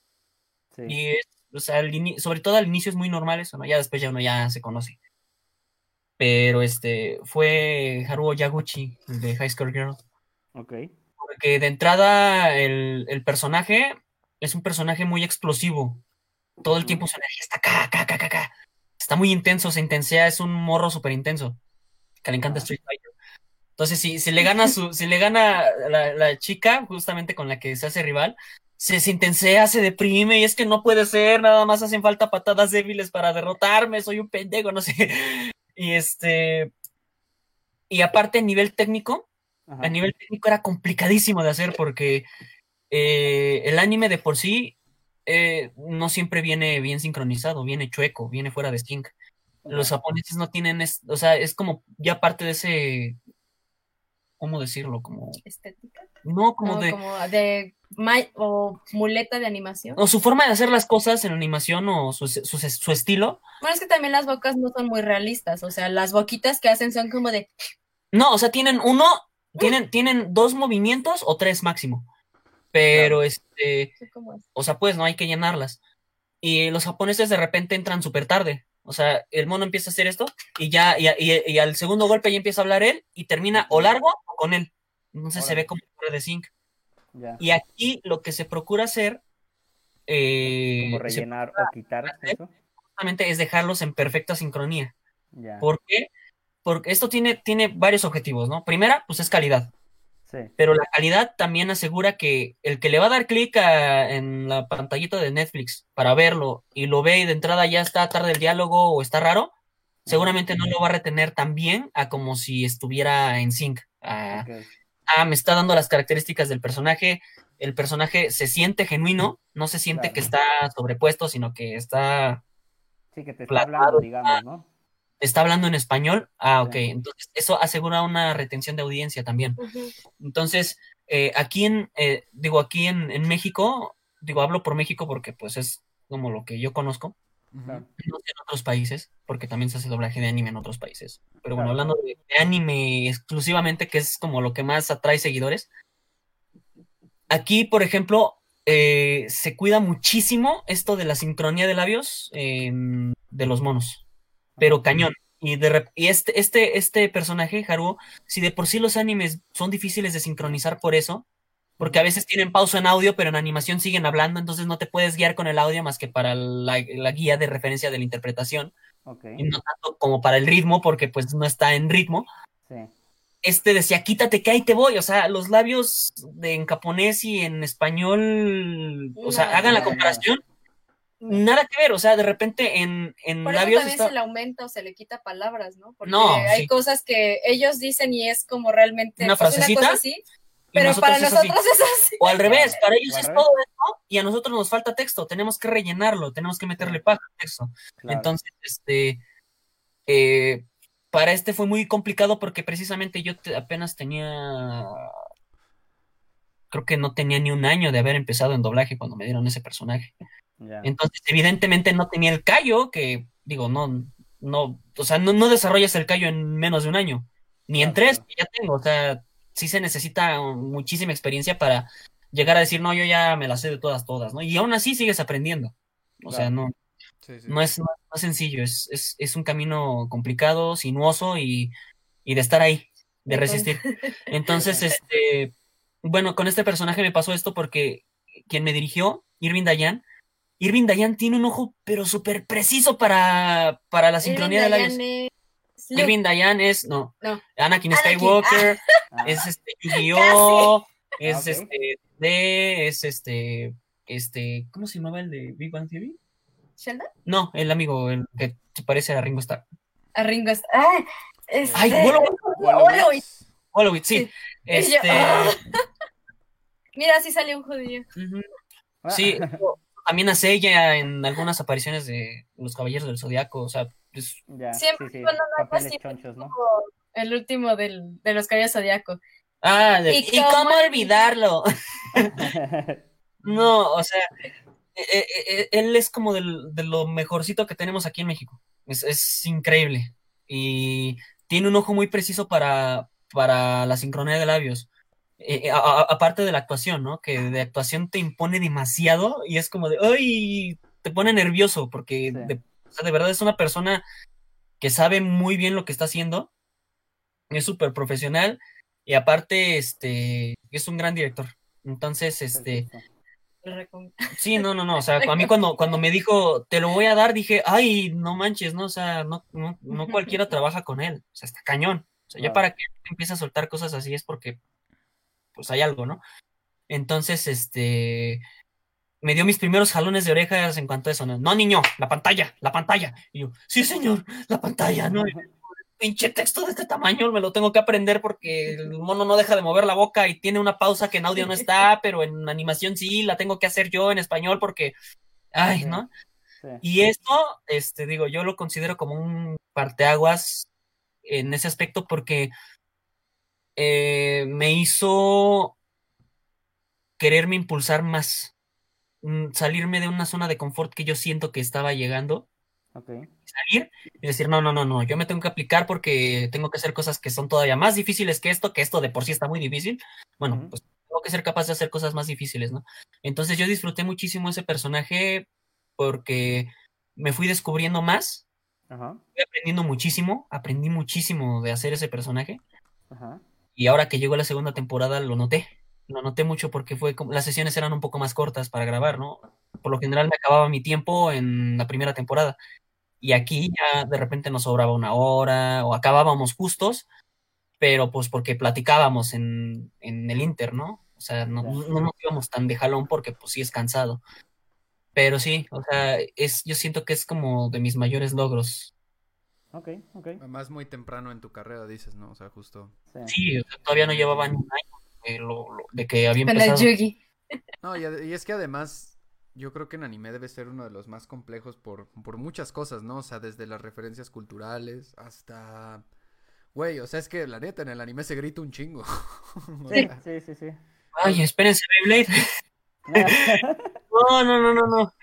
Sí. Y o sea, sobre todo al inicio es muy normal eso, ¿no? Ya después ya uno ya se conoce. Pero este fue Haruo Yaguchi, el de High School Girl. Ok. Porque de entrada el, el personaje es un personaje muy explosivo. Todo el tiempo su energía está acá, acá, acá, acá. Está muy intenso, se intensea, es un morro súper intenso. Que le encanta. Street Fighter. Entonces, si, si le gana su, si le gana la, la chica, justamente con la que se hace rival, se, se intensea, se deprime, y es que no puede ser, nada más hacen falta patadas débiles para derrotarme, soy un pendejo, no sé. <laughs> Y este. Y aparte, a nivel técnico, Ajá. a nivel técnico era complicadísimo de hacer porque eh, el anime de por sí eh, no siempre viene bien sincronizado, viene chueco, viene fuera de sync. Los japoneses no tienen, es- o sea, es como ya parte de ese, ¿cómo decirlo? Como, Estética. no, como No, de, como de o muleta de animación. o su forma de hacer las cosas en animación o su, su, su estilo. Bueno, es que también las bocas no son muy realistas, o sea, las boquitas que hacen son como de No, o sea, tienen uno, tienen, tienen dos movimientos o tres máximo. Pero este, como así. o sea, pues no hay que llenarlas. Y los japoneses de repente entran súper tarde. O sea, el mono empieza a hacer esto y ya, y, y- y al segundo golpe ya empieza a hablar él y termina o largo o con él. Entonces se ve como fuera de sync. Ya. Y aquí lo que se procura hacer eh, Como rellenar o quitar eso. justamente es dejarlos en perfecta sincronía. Ya. ¿Por qué? Porque esto tiene, tiene varios objetivos, ¿no? Primera, pues es calidad. Sí. Pero la calidad también asegura que el que le va a dar clic a- en la pantallita de Netflix para verlo y lo ve y de entrada ya está tarde el diálogo o está raro, seguramente no lo va a retener tan bien a como si estuviera en sync. Ah, ah, me está dando las características del personaje, el personaje se siente genuino, no se siente Claro. que está sobrepuesto, sino que está, Sí, que te está hablando, digamos, ¿no? Está hablando en español. Ah, ok, entonces eso asegura una retención de audiencia también. Entonces, eh, aquí en, eh, digo, aquí en, en México, digo, hablo por México porque pues es como lo que yo conozco, no sé en otros países, porque también se hace doblaje de anime en otros países. Pero bueno, Claro. hablando de, de anime exclusivamente, que es como lo que más atrae seguidores, aquí, por ejemplo, eh, se cuida muchísimo esto de la sincronía de labios em, de los monos, pero cañón. Y, de rep- y este, este, este personaje, Haruo, si de por sí los animes son difíciles de sincronizar por eso, porque a veces tienen pausa en audio, pero en animación siguen hablando, entonces no te puedes guiar con el audio más que para la, la guía de referencia de la interpretación, y no tanto como para el ritmo, porque pues no está en ritmo. Sí. Este decía, quítate que ahí te voy, o sea, los labios de, en japonés y en español, o sea, hagan la comparación, nada que ver, o sea, de repente en, en Por eso labios también está- se le aumenta o se le quita palabras, ¿no? Porque No, hay sí. cosas que ellos dicen y es como realmente Una pues, frasecita, cosa así, y pero nosotros para es así. nosotros es así. O al revés, para ellos es todo esto y a nosotros nos falta texto, tenemos que rellenarlo, tenemos que meterle paja al texto. Claro. Entonces, este, eh, para este fue muy complicado porque precisamente yo te- apenas tenía, creo que no tenía ni un año de haber empezado en doblaje cuando me dieron ese personaje. Entonces, evidentemente no tenía el callo, que digo, no, no, o sea, no, no desarrollas el callo en menos de un año, ni en tres, que ya tengo, o sea, sí se necesita muchísima experiencia para llegar a decir, no, yo ya me la sé de todas, todas, ¿no? Y aún así sigues aprendiendo. O sea, no, Sí, sí. no es, no es sencillo, es, es, es un camino complicado, sinuoso y, y de estar ahí, De resistir. <laughs> Entonces, este, bueno, con este personaje me pasó esto porque quien me dirigió, Irving Dayan, Irving Dayan tiene un ojo, pero súper preciso para, para la sincronía de labios. Es. Irving Dayan es, no, No. Anakin Anakin, Skywalker, Ah, es este <laughs> Yu-Gi-Oh, es Ah, este D, es este, este, ¿cómo se llamaba el de Big Bang Theory? ¿Sheldon? No, el amigo, el que se parece a Ringo Starr. A Ringo Starr. ¡Ay! Este... Ay, Wolowitz. Wolowitz. Sí. Sí. Yo, Este, ah. <laughs> Mira, sí salió un judío. ujú. ah, Sí, <laughs> también hace ella en algunas apariciones de Los Caballeros del Zodiaco, o sea, es- ya, Siempre sí, sí, cuando no hay papeles chonchos, ¿no? El último del, de los Caballeros Zodiaco. Ah, de- ¿Y ¿y cómo olvidarlo? <laughs> No, o sea, eh, eh, eh, él es como del- de lo mejorcito que tenemos aquí en México. Es, es increíble. Y tiene un ojo muy preciso para, para la sincronía de labios. Eh, aparte de la actuación, ¿no? Que de actuación te impone demasiado y es como de, ¡ay! Te pone nervioso porque Sí. de, o sea, de verdad es una persona que sabe muy bien lo que está haciendo. Es súper profesional y aparte, este, es un gran director. Entonces, este, Perfecto. Sí, no, no, no. O sea, <laughs> a mí cuando, cuando me dijo, te lo voy a dar, dije, ay, no manches, no, o sea, no, no, no cualquiera trabaja con él. O sea, está cañón. O sea, ya para que empiece a soltar cosas así es porque, pues hay algo, ¿no? Entonces, este, me dio mis primeros jalones de orejas en cuanto a eso, ¿no? No, niño, la pantalla, la pantalla. Y yo, sí, señor, la pantalla, ¿no? pinche texto de este tamaño me lo tengo que aprender porque el mono no deja de mover la boca y tiene una pausa que en audio no está, <laughs> pero en animación sí, la tengo que hacer yo en español porque, ay, Sí. ¿no? Sí. Y esto, este, digo, yo lo considero como un parteaguas en ese aspecto porque eh, me hizo quererme impulsar más, mm, salirme de una zona de confort que yo siento que estaba llegando, Ok. salir y decir, no, no, no, no, yo me tengo que aplicar porque tengo que hacer cosas que son todavía más difíciles que esto, que esto de por sí está muy difícil. Bueno, pues tengo que ser capaz de hacer cosas más difíciles, ¿no? Entonces yo disfruté muchísimo ese personaje porque me fui descubriendo más, Ajá. fui aprendiendo muchísimo, aprendí muchísimo de hacer ese personaje Ajá. Y ahora que llegó la segunda temporada lo noté, lo noté mucho porque fue como, las sesiones eran un poco más cortas para grabar, ¿no? Por lo general me acababa mi tiempo en la primera temporada y aquí ya de repente nos sobraba una hora o acabábamos justos, pero pues porque platicábamos en, en el Inter, ¿no? O sea, no, no nos íbamos tan de jalón porque pues sí es cansado. Pero sí, o sea, es, yo siento que es como de mis mayores logros. Ok, ok. Además, muy temprano en tu carrera, dices, ¿no? O sea, justo. Sí. O sea, todavía no llevaba ni un año de, lo- lo- de que había empezado. Yugi. No, y, es que además, yo creo que en anime debe ser uno de los más complejos por, por muchas cosas, ¿no? O sea, desde las referencias culturales hasta. Güey, o sea, es que la neta, en el anime se grita un chingo. <laughs> Sí, sí, sí. Ay, espérense, Beyblade. <laughs> <laughs> No, no, no, no, no.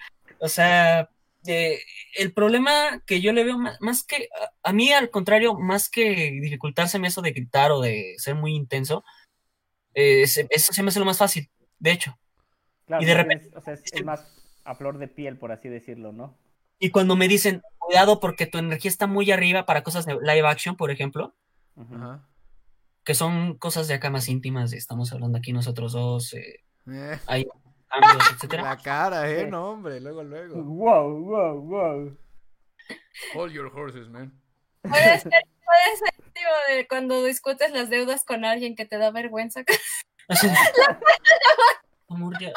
O sea, eh, el problema que yo le veo más, más que a, a mí al contrario, más que dificultárseme eso de gritar o de ser muy intenso, eh, se- eso se me hace lo más fácil, de hecho. Claro, Y de repente- tienes- o sea, es, es más a flor de piel, por así decirlo, ¿no? Y cuando me dicen, cuidado porque tu energía está muy arriba para cosas de live action, por ejemplo, que son cosas de acá más íntimas, estamos hablando aquí nosotros dos, eh, Eh, hay cambios, <laughs> etcétera. la cara, ¿eh? No, hombre, luego, luego. Wow, wow, wow. Hold your horses, man. Puede ser, puede ser tío, de cuando discutes las deudas con alguien que te da vergüenza. <laughs> Así, <laughs> Amor, ya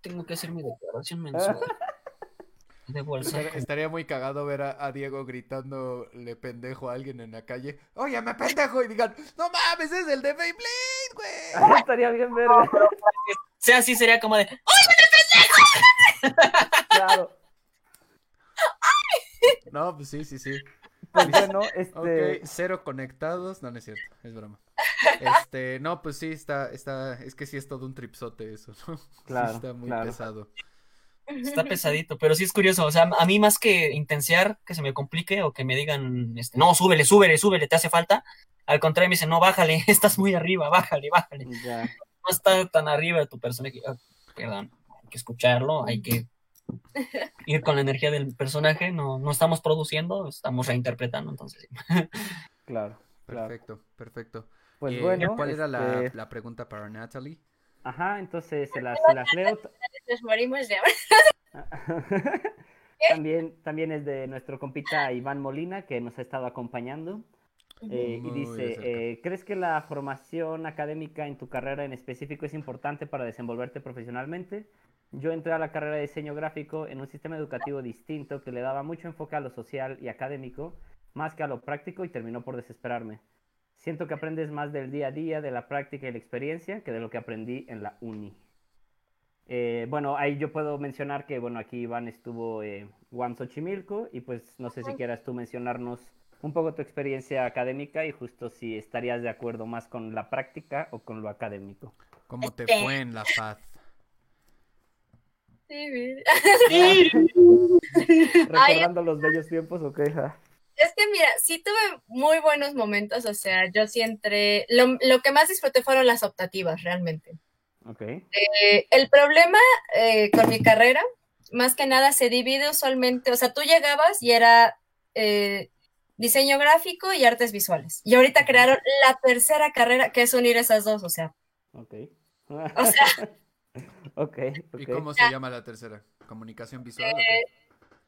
tengo que hacer mi declaración mensual de bolsa. Estaría, estaría muy cagado ver a, a Diego gritándole pendejo a alguien en la calle. Oye, me pendejo. Y digan, no mames, es el de Beyblade, güey. Estaría bien verga. Sea así, sería como de, Claro. No, pues sí, sí, sí. Pues bueno, este. Ok, cero conectados. No, no es cierto, es broma. <laughs> Este, no, pues sí, está, está, es que sí es todo un tripsote eso, ¿no? Sí Claro, está muy claro. pesado. está pesadito, pero sí es curioso. O sea, a mí más que intensear que se me complique o que me digan, este, no, súbele, súbele, súbele, te hace falta. Al contrario, me dicen, no, bájale, <laughs> estás muy arriba, bájale, bájale. Ya. No está tan arriba tu personaje. Ah, perdón, hay que escucharlo, hay que <laughs> ir con la energía del personaje. No, no estamos produciendo, estamos reinterpretando, entonces sí. <laughs> Claro, claro. Perfecto, perfecto. Pues Eh, bueno. ¿Cuál era la, este, la pregunta para Natalie? Ajá, entonces se las, se las leo. <laughs> Nos morimos de también, también es de nuestro compita Iván Molina, que nos ha estado acompañando. Eh, y dice, eh, ¿crees que la formación académica en tu carrera en específico es importante para desenvolverte profesionalmente? Yo entré a la carrera de diseño gráfico en un sistema educativo distinto que le daba mucho enfoque a lo social y académico, más que a lo práctico y terminó por desesperarme. Siento que aprendes más del día a día, de la práctica y la experiencia, que de lo que aprendí en la uni. Eh, bueno, ahí yo puedo mencionar que, bueno, aquí Iván estuvo eh, Juan Xochimilco y pues no sé si quieras tú mencionarnos un poco tu experiencia académica y justo si estarías de acuerdo más con la práctica o con lo académico. ¿Cómo te Este- fue en la paz? Sí, mira. <laughs> Recordando los bellos tiempos o qué? Es que mira, sí tuve muy buenos momentos, o sea, yo sí entré, lo, lo que más disfruté fueron las optativas, realmente. Ok. Eh, el problema eh, con mi carrera, más que nada, se divide usualmente, o sea, tú llegabas y era eh, diseño gráfico y artes visuales. Y ahorita crearon la tercera carrera, que es unir esas dos, o sea, Ok. o sea, <laughs> ok, ¿Y cómo se llama la tercera? ¿Comunicación visual o qué?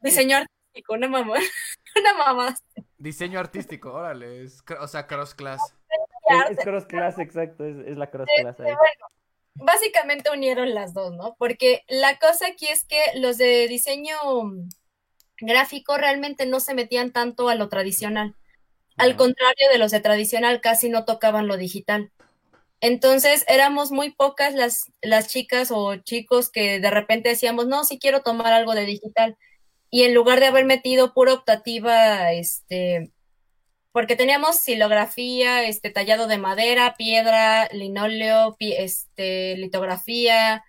diseño artístico, una mamá, <laughs> una mamá. Diseño artístico, órale, es o sea, cross class. Es, es cross class, exacto, es, es la cross class ahí. Básicamente unieron las dos, ¿no? Porque la cosa aquí es que los de diseño gráfico realmente no se metían tanto a lo tradicional. Al contrario de los de tradicional, casi no tocaban lo digital. Entonces éramos muy pocas las, las chicas o chicos que de repente decíamos, no, sí quiero tomar algo de digital. y en lugar de haber metido pura optativa, este, porque teníamos silografía, este, tallado de madera, piedra, linóleo, este, litografía,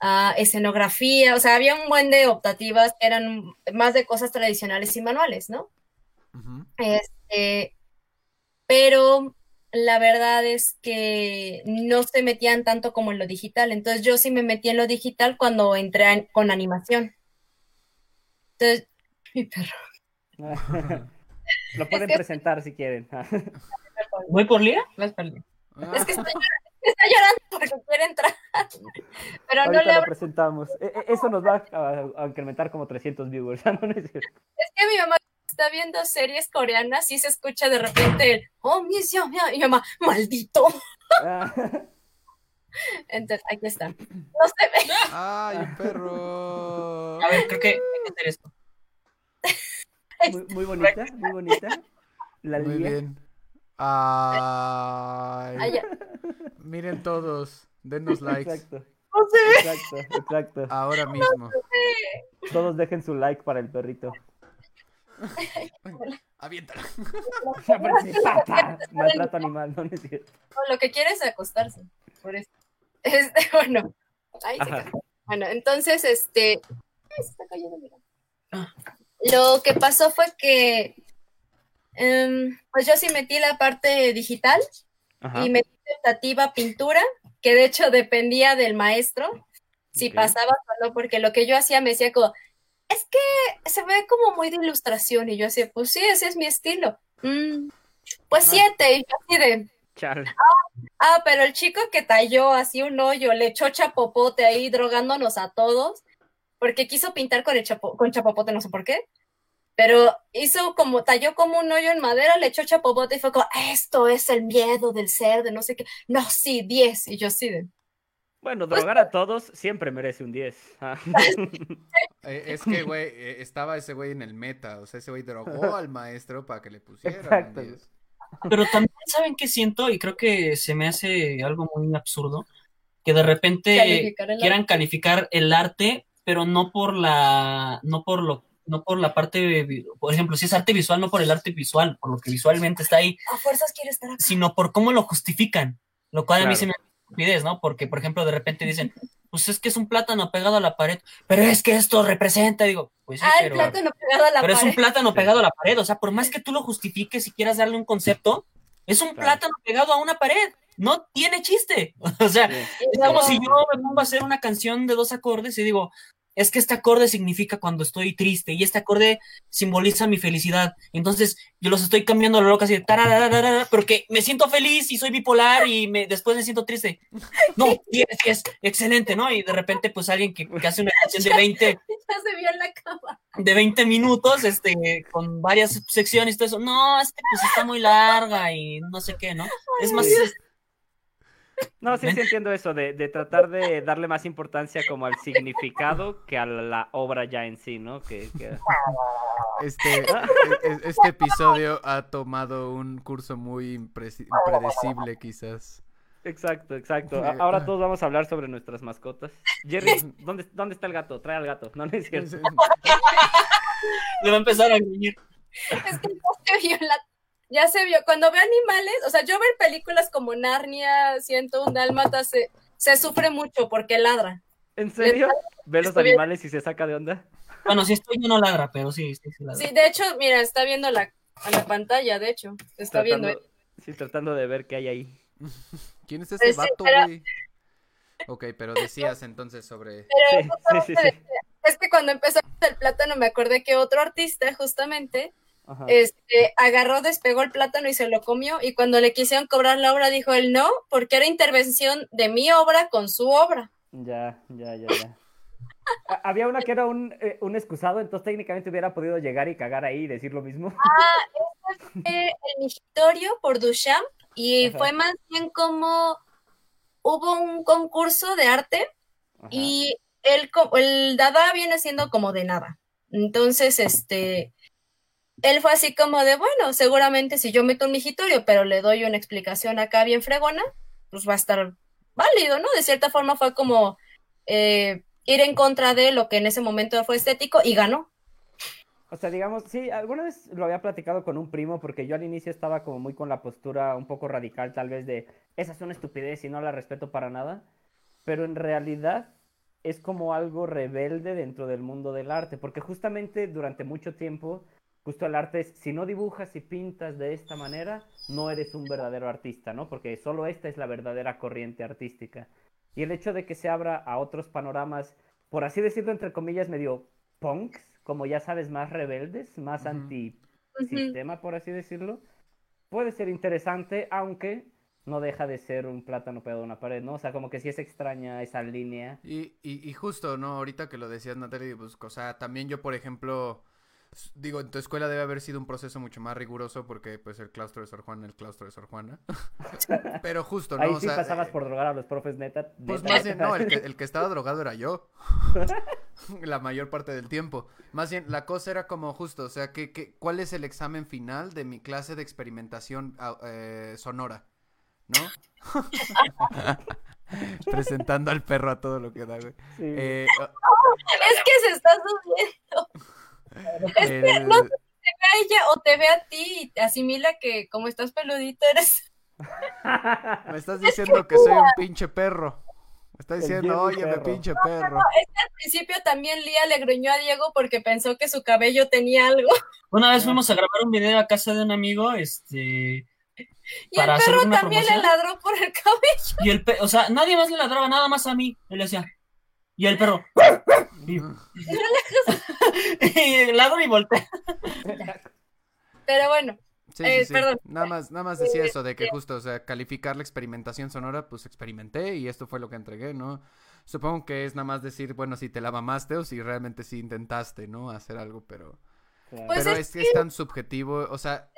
ah, escenografía, o sea, había un buen de optativas que eran más de cosas tradicionales y manuales, ¿no? Este, pero la verdad es que no se metían tanto como en lo digital. Entonces yo sí me metí en lo digital cuando entré con animación. Entonces, <laughs> mi perro. Lo pueden que- presentar si quieren. <laughs> ¿Voy por Lía? Ah, Es que llorando, está llorando porque quiere entrar. Pero no le lo presentamos. E- e- Eso nos va a, a incrementar como 300 viewers. <laughs> ¿no? No es que mi mamá está viendo series coreanas y se escucha de repente el, oh, mi Dios, mi mi mamá, maldito. Ah, Entonces, aquí está. No se ve. ¡Ay, un perro! A ver, creo que hay que hacer esto. <laughs> muy, muy bonita, muy bonita. La Muy bien. Ay, Ay, ya. miren todos, denos likes Exacto, No ve. exacto, exacto. ahora mismo. Todos dejen su like para el perrito. Aviéntalo. Maltrato animal, no, no es cierto. No, lo que quiere es acostarse. Por eso. Este, <laughs> bueno. Ahí se. Bueno, entonces, este. Ay, se está cayendo, mira. Ah. Lo que pasó fue que. Em, pues yo sí metí la parte digital Ajá. y metí tentativa pintura, que de hecho dependía del maestro, si Ok. pasaba o no, porque lo que yo hacía me decía como, es que se ve como muy de ilustración, y yo decía, pues sí, ese es mi estilo. "Mm, pues siete, y yo así de, Chale. ah, pero el chico que talló así un hoyo, le echó chapopote ahí drogándonos a todos, porque quiso pintar con el chapo, con chapopote, no sé por qué. Pero hizo como, talló como un hoyo en madera, le echó chapopote y fue como, esto es el miedo del ser, de no sé qué. No, sí, 10. Y yo sí de, Bueno, drogar a todos siempre merece un 10. <laughs> Ah. Eh, es que, güey, eh, estaba ese güey en el meta. O sea, ese güey drogó <laughs> al maestro para que le Exacto. un 10. Pero también, ¿saben qué siento? Y creo que se me hace algo muy absurdo. Que de repente Calificar quieran calificar el arte, pero no por la, no por lo, no por la parte, por ejemplo, si es arte visual, no por el arte visual, por lo que visualmente está ahí, a fuerzas quiere estar acá. sino por cómo lo justifican. Lo cual a mí se me hace estupidez, ¿no? Porque, por ejemplo, de repente dicen, pues es que es un plátano pegado a la pared, pero es que esto representa, digo, pues sí, Ah, el plátano pegado a la pero es un pared. plátano pegado a la pared, o sea, por más que tú lo justifiques y quieras darle un concepto, es un Claro. plátano pegado a una pared, no tiene chiste. <laughs> O sea, Sí. Es como si yo me pongo a hacer una canción de dos acordes y digo, es que este acorde significa cuando estoy triste y este acorde simboliza mi felicidad. Entonces yo los estoy cambiando a lo loco así de tararararara, porque me siento feliz y soy bipolar y me, después me siento triste. No, <laughs> y es, y es excelente, ¿no? Y de repente pues alguien que, que hace una <laughs> canción de 20, Ya se vio en la cama. de 20 minutos, este, con varias secciones y todo eso, no, es que pues está muy larga y no sé qué, ¿no? Es más. <laughs> No, sí, sí entiendo eso, de, de tratar de darle más importancia como al significado que a la obra ya en sí, ¿no? Que, que- <laughs> Este, <laughs> e- e- este episodio ha tomado un curso muy impredecible, quizás. Exacto, exacto. A- Ahora todos vamos a hablar sobre nuestras mascotas. Jerry, ¿dónde, ¿dónde está el gato? Trae al gato. No, no es cierto. le va a empezar a gruñir. Es que ya se vio la... Ya se vio. Cuando veo animales, o sea, yo ver películas como Narnia, Siento un Dálmata, se, se sufre mucho porque ladra. ¿En serio? ¿Ve los Estoy bien. animales y se saca de onda? Bueno, si estoy yo no ladra, pero sí, sí, sí ladra. Sí, de hecho, mira, está viendo la, a la pantalla, de hecho. Está viendo. Sí, tratando de ver qué hay ahí. <laughs> ¿Quién es ese Pues sí, vato, pero-? Ok, pero decías entonces sobre... <laughs> Pero sí, sí. sí. es que cuando empezó el plátano me acordé que otro artista, justamente, Ajá. este, agarró, despegó el plátano y se lo comió. Y cuando le quisieron cobrar la obra, dijo él no, porque era intervención de mi obra con su obra. Ya, ya, ya, ya. <laughs> Ha- Había una que era un, eh, un excusado, entonces técnicamente hubiera podido llegar y cagar ahí y decir lo mismo. Fue el migitorio por Duchamp y Ajá. fue más bien como hubo un concurso de arte Ajá. y el, el Dada viene siendo como de nada. Entonces, este, él fue así como de, bueno, seguramente si yo meto un migitorio, pero le doy una explicación acá bien fregona, pues va a estar válido, ¿no? De cierta forma fue como eh, ir en contra de lo que en ese momento fue estético y ganó. O sea, digamos, sí, alguna vez lo había platicado con un primo porque yo al inicio estaba como muy con la postura un poco radical tal vez de esa es una estupidez y no la respeto para nada, pero en realidad es como algo rebelde dentro del mundo del arte, porque justamente durante mucho tiempo, justo el arte es, si no dibujas y pintas de esta manera, no eres un verdadero artista, ¿no? Porque solo esta es la verdadera corriente artística. Y el hecho de que se abra a otros panoramas, por así decirlo, entre comillas, medio punks, como ya sabes, más rebeldes, más Ujú. anti-sistema, por así decirlo, puede ser interesante, aunque no deja de ser un plátano pegado a una pared, ¿no? O sea, como que sí es extraña esa línea. Y, y, y justo, ¿no? Ahorita que lo decías, Natalie, pues, o sea, también yo, por ejemplo, digo, en tu escuela debe haber sido un proceso mucho más riguroso porque, pues, el claustro de Sor Juana, el claustro de Sor Juana. <laughs> Pero justo, ¿no? Ahí o sí sea, pasabas eh, por drogar a los profes, neta. Pues neta. más bien, no, el que, el que estaba drogado era yo. <laughs> <laughs> La mayor parte del tiempo. Más bien, la cosa era como justo, o sea, que, que, ¿cuál es el examen final de mi clase de experimentación au- eh, sonora? ¿No? Presentando al perro a todo lo que da, güey. Sí. Eh, Es que se está subiendo el- a ella o te ve a ti y te asimila que como estás peludito eres. <laughs> me estás diciendo que soy un pinche perro. Me estás El diciendo, oye, perro". pinche perro. Al principio también Lía le gruñó a Diego porque pensó que su cabello tenía algo. Una vez fuimos a grabar un video a casa de un amigo, este, Y Para el hacer perro una también le ladró por el <laughs> cabello. y el pe- o sea, nadie más le ladraba, nada más a mí. Él decía, y el perro, <laughs> y, ladra y voltea. Pero bueno, Sí, Eh, sí, sí. perdón. Nada más, nada más decía eso de que justo, o sea, calificar la experimentación sonora, pues experimenté y esto fue lo que entregué, ¿no? Supongo que es nada más decir, bueno, si te la mamaste o si realmente sí intentaste, ¿no? Hacer algo, pero... Claro. Pues pero es es que es tan subjetivo, o sea,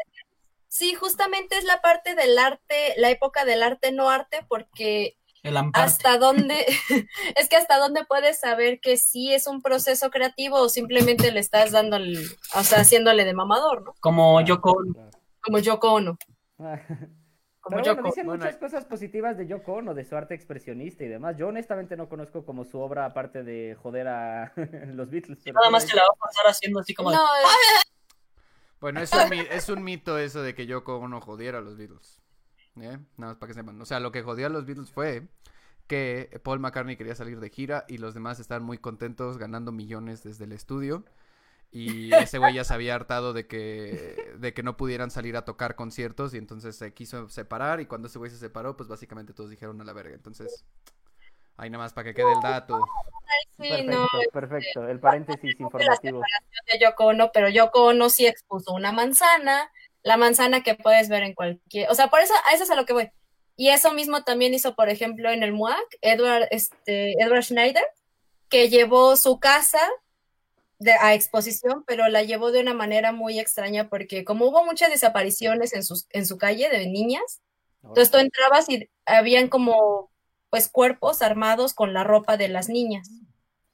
sí, justamente es la parte del arte, la época del arte no arte, porque El amparte. hasta dónde, <laughs> es que hasta dónde puedes saber que sí es un proceso creativo o simplemente le estás dando, el- o sea, haciéndole de mamador, ¿no? Como Claro, Yoko Ono. claro. Como Yoko Ono. Ah. <laughs> Como Pero Yoko. bueno, dicen Bueno, muchas cosas positivas de Yoko Ono, de su arte expresionista y demás. Yo honestamente no conozco como su obra aparte de joder a <laughs> los Beatles. pero Nada más se la va a pasar haciendo así como de, No, bueno, es un, es un mito eso de que Yoko Ono jodiera a los Beatles. ¿Eh? Nada más para que sepan. O sea, lo que jodió a los Beatles fue que Paul McCartney quería salir de gira y los demás estaban muy contentos ganando millones desde el estudio. Y ese güey ya se había hartado de que, de que no pudieran salir a tocar conciertos y entonces se quiso separar y cuando ese güey se separó, pues básicamente todos dijeron a la verga. Entonces, ahí nada más para que quede el dato. sí, Perfecto, no, perfecto. El paréntesis informativo. de Yoko Ono, pero Yoko Ono sí expuso una manzana, la manzana que puedes ver en cualquier, o sea, por eso, a eso es a lo que voy. Y eso mismo también hizo, por ejemplo, en el MUAC, Edward, este, Edward Schneider, que llevó su casa de, a exposición, pero la llevó de una manera muy extraña porque como hubo muchas desapariciones en, sus, en su calle de niñas, entonces tú entrabas y habían como pues cuerpos armados con la ropa de las niñas.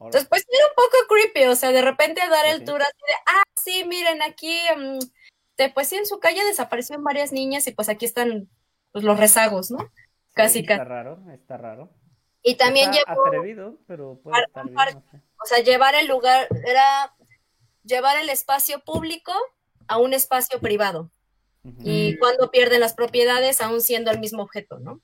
Entonces, pues era un poco creepy, o sea, de repente dar el sí. tour así de, ah, sí, miren, aquí, mm, de, pues sí, en su calle desaparecieron varias niñas y pues aquí están pues, los rezagos, ¿no? sí, casi, Está casi. raro, está raro. Y también Está llevó, atrevido, pero puede Par- estar bien, par- no sé. o sea, llevar el lugar, era llevar el espacio público a un espacio privado. Y cuando pierden las propiedades, aún siendo el mismo objeto, ¿no?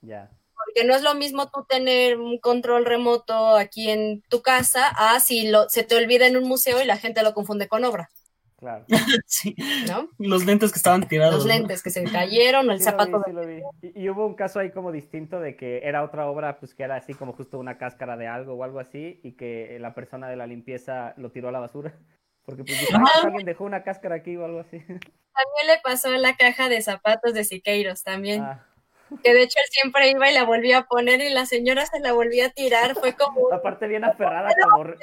Ya. Porque no es lo mismo tú tener un control remoto aquí en tu casa a si lo, se te olvida en un museo y la gente lo confunde con obra, Claro. <laughs> sí, ¿no? los lentes que estaban tirados. Los ¿no? lentes que se cayeron, el Sí lo zapato vi, sí lo vi. Y, y hubo un caso ahí como distinto de que era otra obra, pues que era así como justo una cáscara de algo o algo así, y que la persona de la limpieza lo tiró a la basura. <laughs> Porque pues dijo, "Ah, alguien dejó una cáscara aquí o algo así. <laughs> También le pasó en la caja de zapatos de Siqueiros también, Ah, que de hecho él siempre iba y la volvía a poner y la señora se la volvía a tirar, fue como aparte bien aferrada, como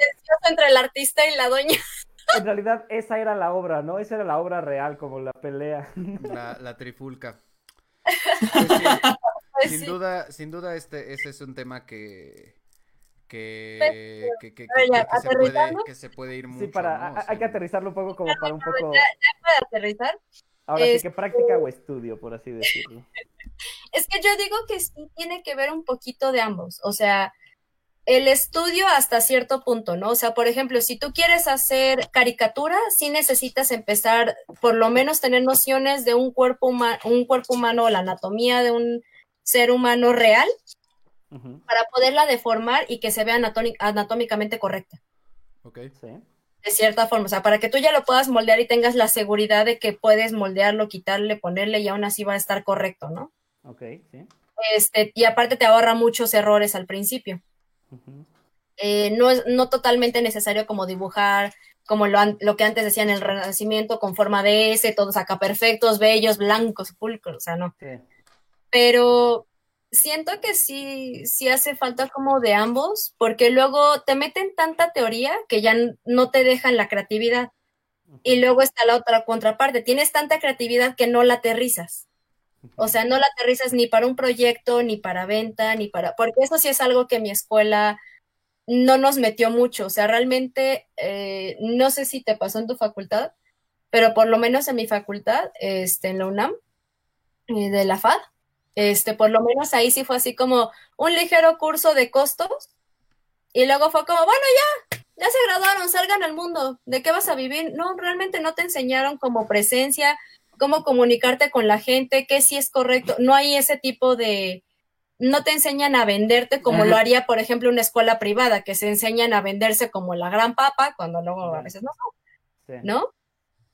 entre el artista y la doña. En realidad esa era la obra, ¿no? Esa era la obra real, como la pelea. La, la trifulca. Pues sí, Pues sin sí. duda, sin duda este, ese es un tema que que, que, que, que- ya, se puede, que se puede ir mucho, Sí, para, ¿no? Hay sea, que aterrizarlo un poco como para un poco, Para aterrizar, ahora sí Este- que práctica o estudio, por así decirlo. <laughs> Es que yo digo que sí tiene que ver un poquito de ambos. O sea, el estudio hasta cierto punto, ¿no? O sea, por ejemplo, si tú quieres hacer caricatura, sí necesitas empezar, por lo menos tener nociones de un cuerpo, huma- un cuerpo humano, la anatomía de un ser humano real, para poderla deformar y que se vea anatómi- anatómicamente correcta, Ok. Sí. de cierta forma. O sea, para que tú ya lo puedas moldear y tengas la seguridad de que puedes moldearlo, quitarle, ponerle y aún así va a estar correcto, ¿no? Ok, sí. Este, y aparte te ahorra muchos errores al principio. Eh, no es no totalmente necesario como dibujar como lo, lo que antes decían el Renacimiento con forma de S, todos acá perfectos, bellos, blancos, pulcros, o sea, no. Sí. Pero siento que sí, sí hace falta como de ambos, porque luego te meten tanta teoría que ya no te dejan la creatividad. Y luego está la otra contraparte, tienes tanta creatividad que no la aterrizas. O sea, no la aterrizas ni para un proyecto, ni para venta, ni para... Porque eso sí es algo que mi escuela no nos metió mucho. O sea, realmente, eh, no sé si te pasó en tu facultad, pero por lo menos en mi facultad, este, en la UNAM, eh, de la FAD, este, por lo menos ahí sí fue así como un ligero curso de costos. Y luego fue como, bueno, ya, ya se graduaron, salgan al mundo. ¿De qué vas a vivir? No, realmente no te enseñaron como presencia, cómo comunicarte con la gente, qué sí es correcto. No hay ese tipo de, no te enseñan a venderte como Ajá. lo haría, por ejemplo, una escuela privada, que se enseñan a venderse como la gran papa, cuando luego a veces no son, Sí. ¿no?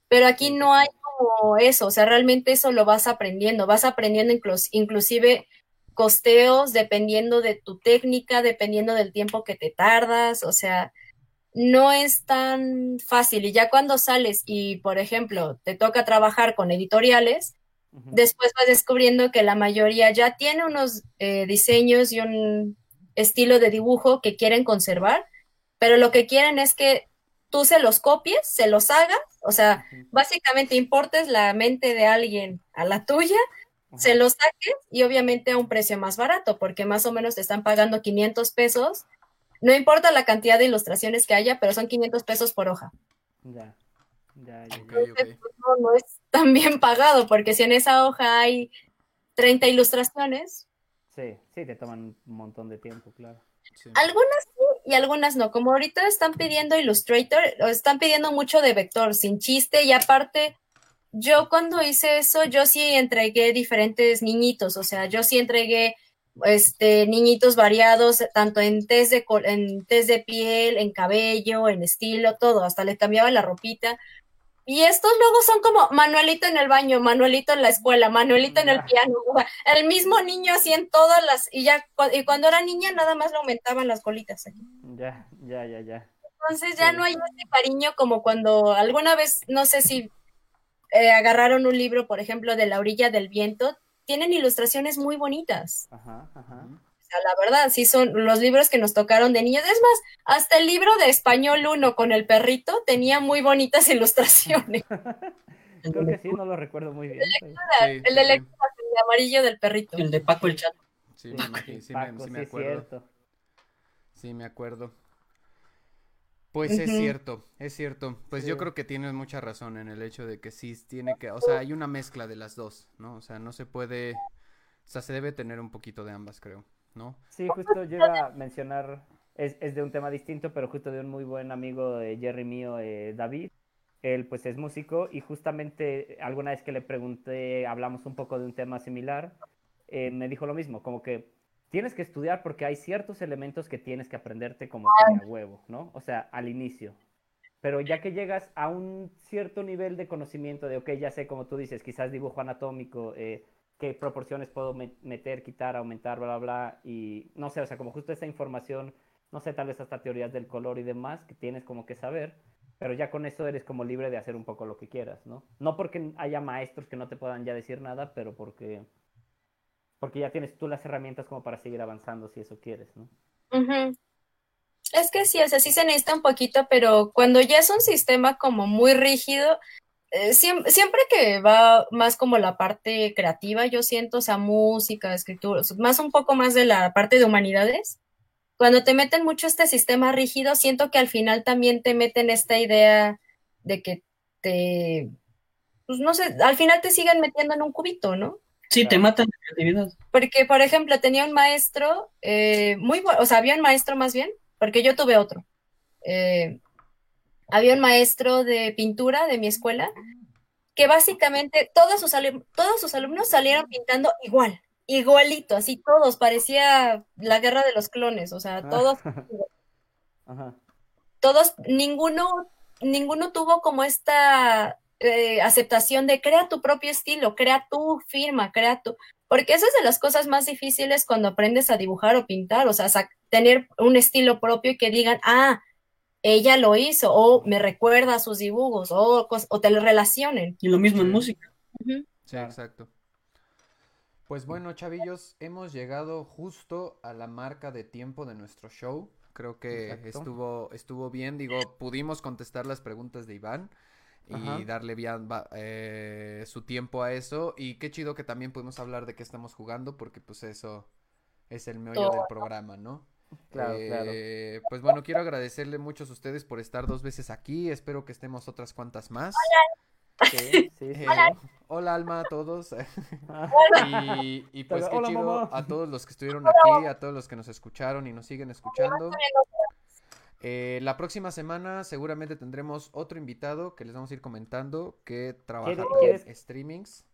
Pero aquí no hay como eso, o sea, realmente eso lo vas aprendiendo, vas aprendiendo inclus- inclusive costeos dependiendo de tu técnica, dependiendo del tiempo que te tardas, o sea, no es tan fácil. Y ya cuando sales y, por ejemplo, te toca trabajar con editoriales, después vas descubriendo que la mayoría ya tiene unos eh, diseños y un estilo de dibujo que quieren conservar, pero lo que quieren es que tú se los copies, se los hagas, o sea, básicamente importes la mente de alguien a la tuya, se los saques y obviamente a un precio más barato, porque más o menos te están pagando 500 pesos. No importa la cantidad de ilustraciones que haya, pero son 500 pesos por hoja. Ya. Ya, ya, Ok, ya. ok. No, no es tan bien pagado, porque si en esa hoja hay 30 ilustraciones, Sí, sí, te toman un montón de tiempo, claro. Sí. algunas sí y algunas no. Como ahorita están pidiendo Illustrator, o están pidiendo mucho de vector, sin chiste, y aparte, yo cuando hice eso, yo sí entregué diferentes niñitos, o sea, yo sí entregué este niñitos variados, tanto en test de, en test de piel, en cabello, en estilo, todo, hasta le cambiaba la ropita. Y estos luego son como Manuelito en el baño, Manuelito en la escuela, Manuelito en el piano, <laughs> el mismo niño así en todas las, y ya, y cuando era niña nada más le aumentaban las colitas aquí. Ya, ya, ya, ya. Entonces ya Sí. no hay ese cariño como cuando alguna vez, no sé si eh, agarraron un libro, por ejemplo, de La orilla del viento, tienen ilustraciones muy bonitas. Ajá, ajá. O sea, la verdad, sí son los libros que nos tocaron de niños. Es más, hasta el libro de español 1 con el perrito tenía muy bonitas <laughs> ilustraciones. <laughs> Creo que sí, no lo recuerdo muy bien. Sí, el sí, de sí. lecturas, el de amarillo del perrito. El de Paco el Chato. Sí, Sí, me imagino, sí, me, Paco, sí me sí acuerdo. Sí, me acuerdo. Pues es cierto, es cierto. Pues yo creo que tienes mucha razón en el hecho de que sí tiene que, o sea, hay una mezcla de las dos, ¿no? O sea, no se puede, o sea, se debe tener un poquito de ambas, creo, ¿no? Sí, justo yo iba a mencionar, es, es de un tema distinto, pero justo de un muy buen amigo de Jerry mío, eh, David. Él pues es músico y justamente alguna vez que le pregunté, hablamos un poco de un tema similar, eh, me dijo lo mismo, como que tienes que estudiar porque hay ciertos elementos que tienes que aprenderte como que a huevo, ¿no? O sea, al inicio. Pero ya que llegas a un cierto nivel de conocimiento de, ok, ya sé, como tú dices, quizás dibujo anatómico, eh, qué proporciones puedo me- meter, quitar, aumentar, bla, bla, bla, y no sé, o sea, como justo esa información, no sé, tal vez hasta teorías del color y demás, que tienes como que saber, pero ya con eso eres como libre de hacer un poco lo que quieras, ¿no? No porque haya maestros que no te puedan ya decir nada, pero porque, porque ya tienes tú las herramientas como para seguir avanzando si eso quieres, ¿no? Es que sí, o sea, sí se necesita un poquito, pero cuando ya es un sistema como muy rígido, eh, siem- siempre, que va más como la parte creativa, yo siento, o sea, música, escritura, más un poco más de la parte de humanidades, cuando te meten mucho este sistema rígido, siento que al final también te meten esta idea de que te, pues no sé, al final te siguen metiendo en un cubito, ¿no? Sí, te matan la creatividad. Porque, por ejemplo, tenía un maestro eh, muy bueno, o sea, había un maestro más bien, porque yo tuve otro. Eh, había un maestro de pintura de mi escuela que básicamente todos sus, alum- todos sus alumnos salieron pintando igual, igualito, así todos, parecía la guerra de los clones, o sea, todos, <laughs> Ajá. todos, ninguno, ninguno tuvo como esta eh, aceptación de crea tu propio estilo, crea tu firma, crea tu, porque eso es de las cosas más difíciles cuando aprendes a dibujar o pintar, o sea, tener un estilo propio y que digan, ah, ella lo hizo, o me recuerda a sus dibujos, o, cos- o te lo relacionen. Y lo mismo en música. Sí, exacto. Pues bueno, chavillos, hemos llegado justo a la marca de tiempo de nuestro show. Creo que Exacto. estuvo, estuvo bien. Digo, pudimos contestar las preguntas de Iván y Ajá. darle bien eh, su tiempo a eso. Y qué chido que también pudimos hablar de qué estamos jugando, porque pues eso es el meollo del programa, ¿no? Claro, claro. Eh, Pues bueno, quiero agradecerle mucho a ustedes por estar dos veces aquí. Espero que estemos otras cuantas más. Sí, sí, <laughs> sí. Eh, hola Alma a todos. <laughs> Ah, Y, y pues Hola, qué hola, chido mamá. a todos los que estuvieron aquí, a todos los que nos escucharon y nos siguen escuchando. Eh, la próxima semana seguramente tendremos otro invitado que les vamos a ir comentando que trabaja ¿Quiere- también quieres- streamings.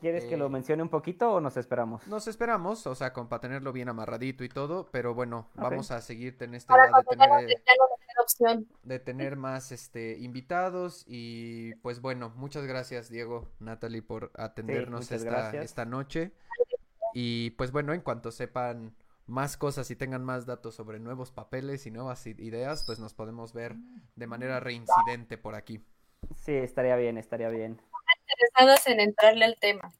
¿Quieres que Eh, lo mencione un poquito o nos esperamos? Nos esperamos, o sea, con, para tenerlo bien amarradito y todo, pero bueno, vamos a seguir en Para idea de tener, eh, de más este invitados y pues bueno, muchas gracias Diego, Natalie por atendernos esta, esta noche. Y pues bueno, en cuanto sepan más cosas y tengan más datos sobre nuevos papeles y nuevas ideas, pues nos podemos ver de manera reincidente por aquí. Sí, estaría bien, estaría bien. Interesados en entrarle al tema.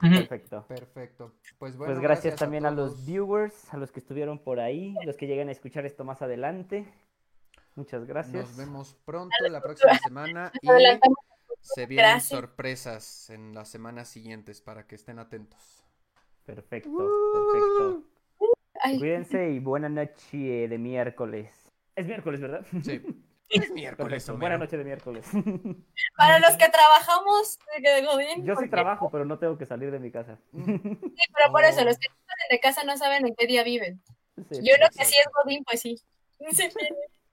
Perfecto. Perfecto. Pues bueno, Pues gracias también a, los viewers, a los que estuvieron por ahí, los que lleguen a escuchar esto más adelante. Muchas gracias. Nos vemos pronto la próxima semana y se vienen Gracias. sorpresas en las semanas siguientes para que estén atentos. Perfecto, perfecto. Ay, Cuídense y buena noche de miércoles. Es miércoles, ¿verdad? Sí. <laughs> Es miércoles, Perfecto. Buena noche de miércoles. <laughs> para los que trabajamos de Godín, Yo sí trabajo, pero no tengo que salir de mi casa. <laughs> Sí, pero por eso, los que salen de casa no saben en qué día viven. Sí. Yo lo que sí es Godín, pues sí. Sí.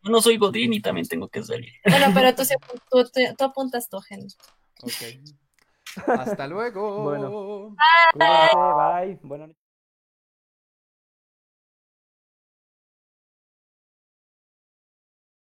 Yo no soy Godín y también tengo que salir. Bueno, pero tú, se- tú, tú- tú apuntas tu agenda. Ok. Hasta luego. Bueno. Cuídense, bye. Buena noche.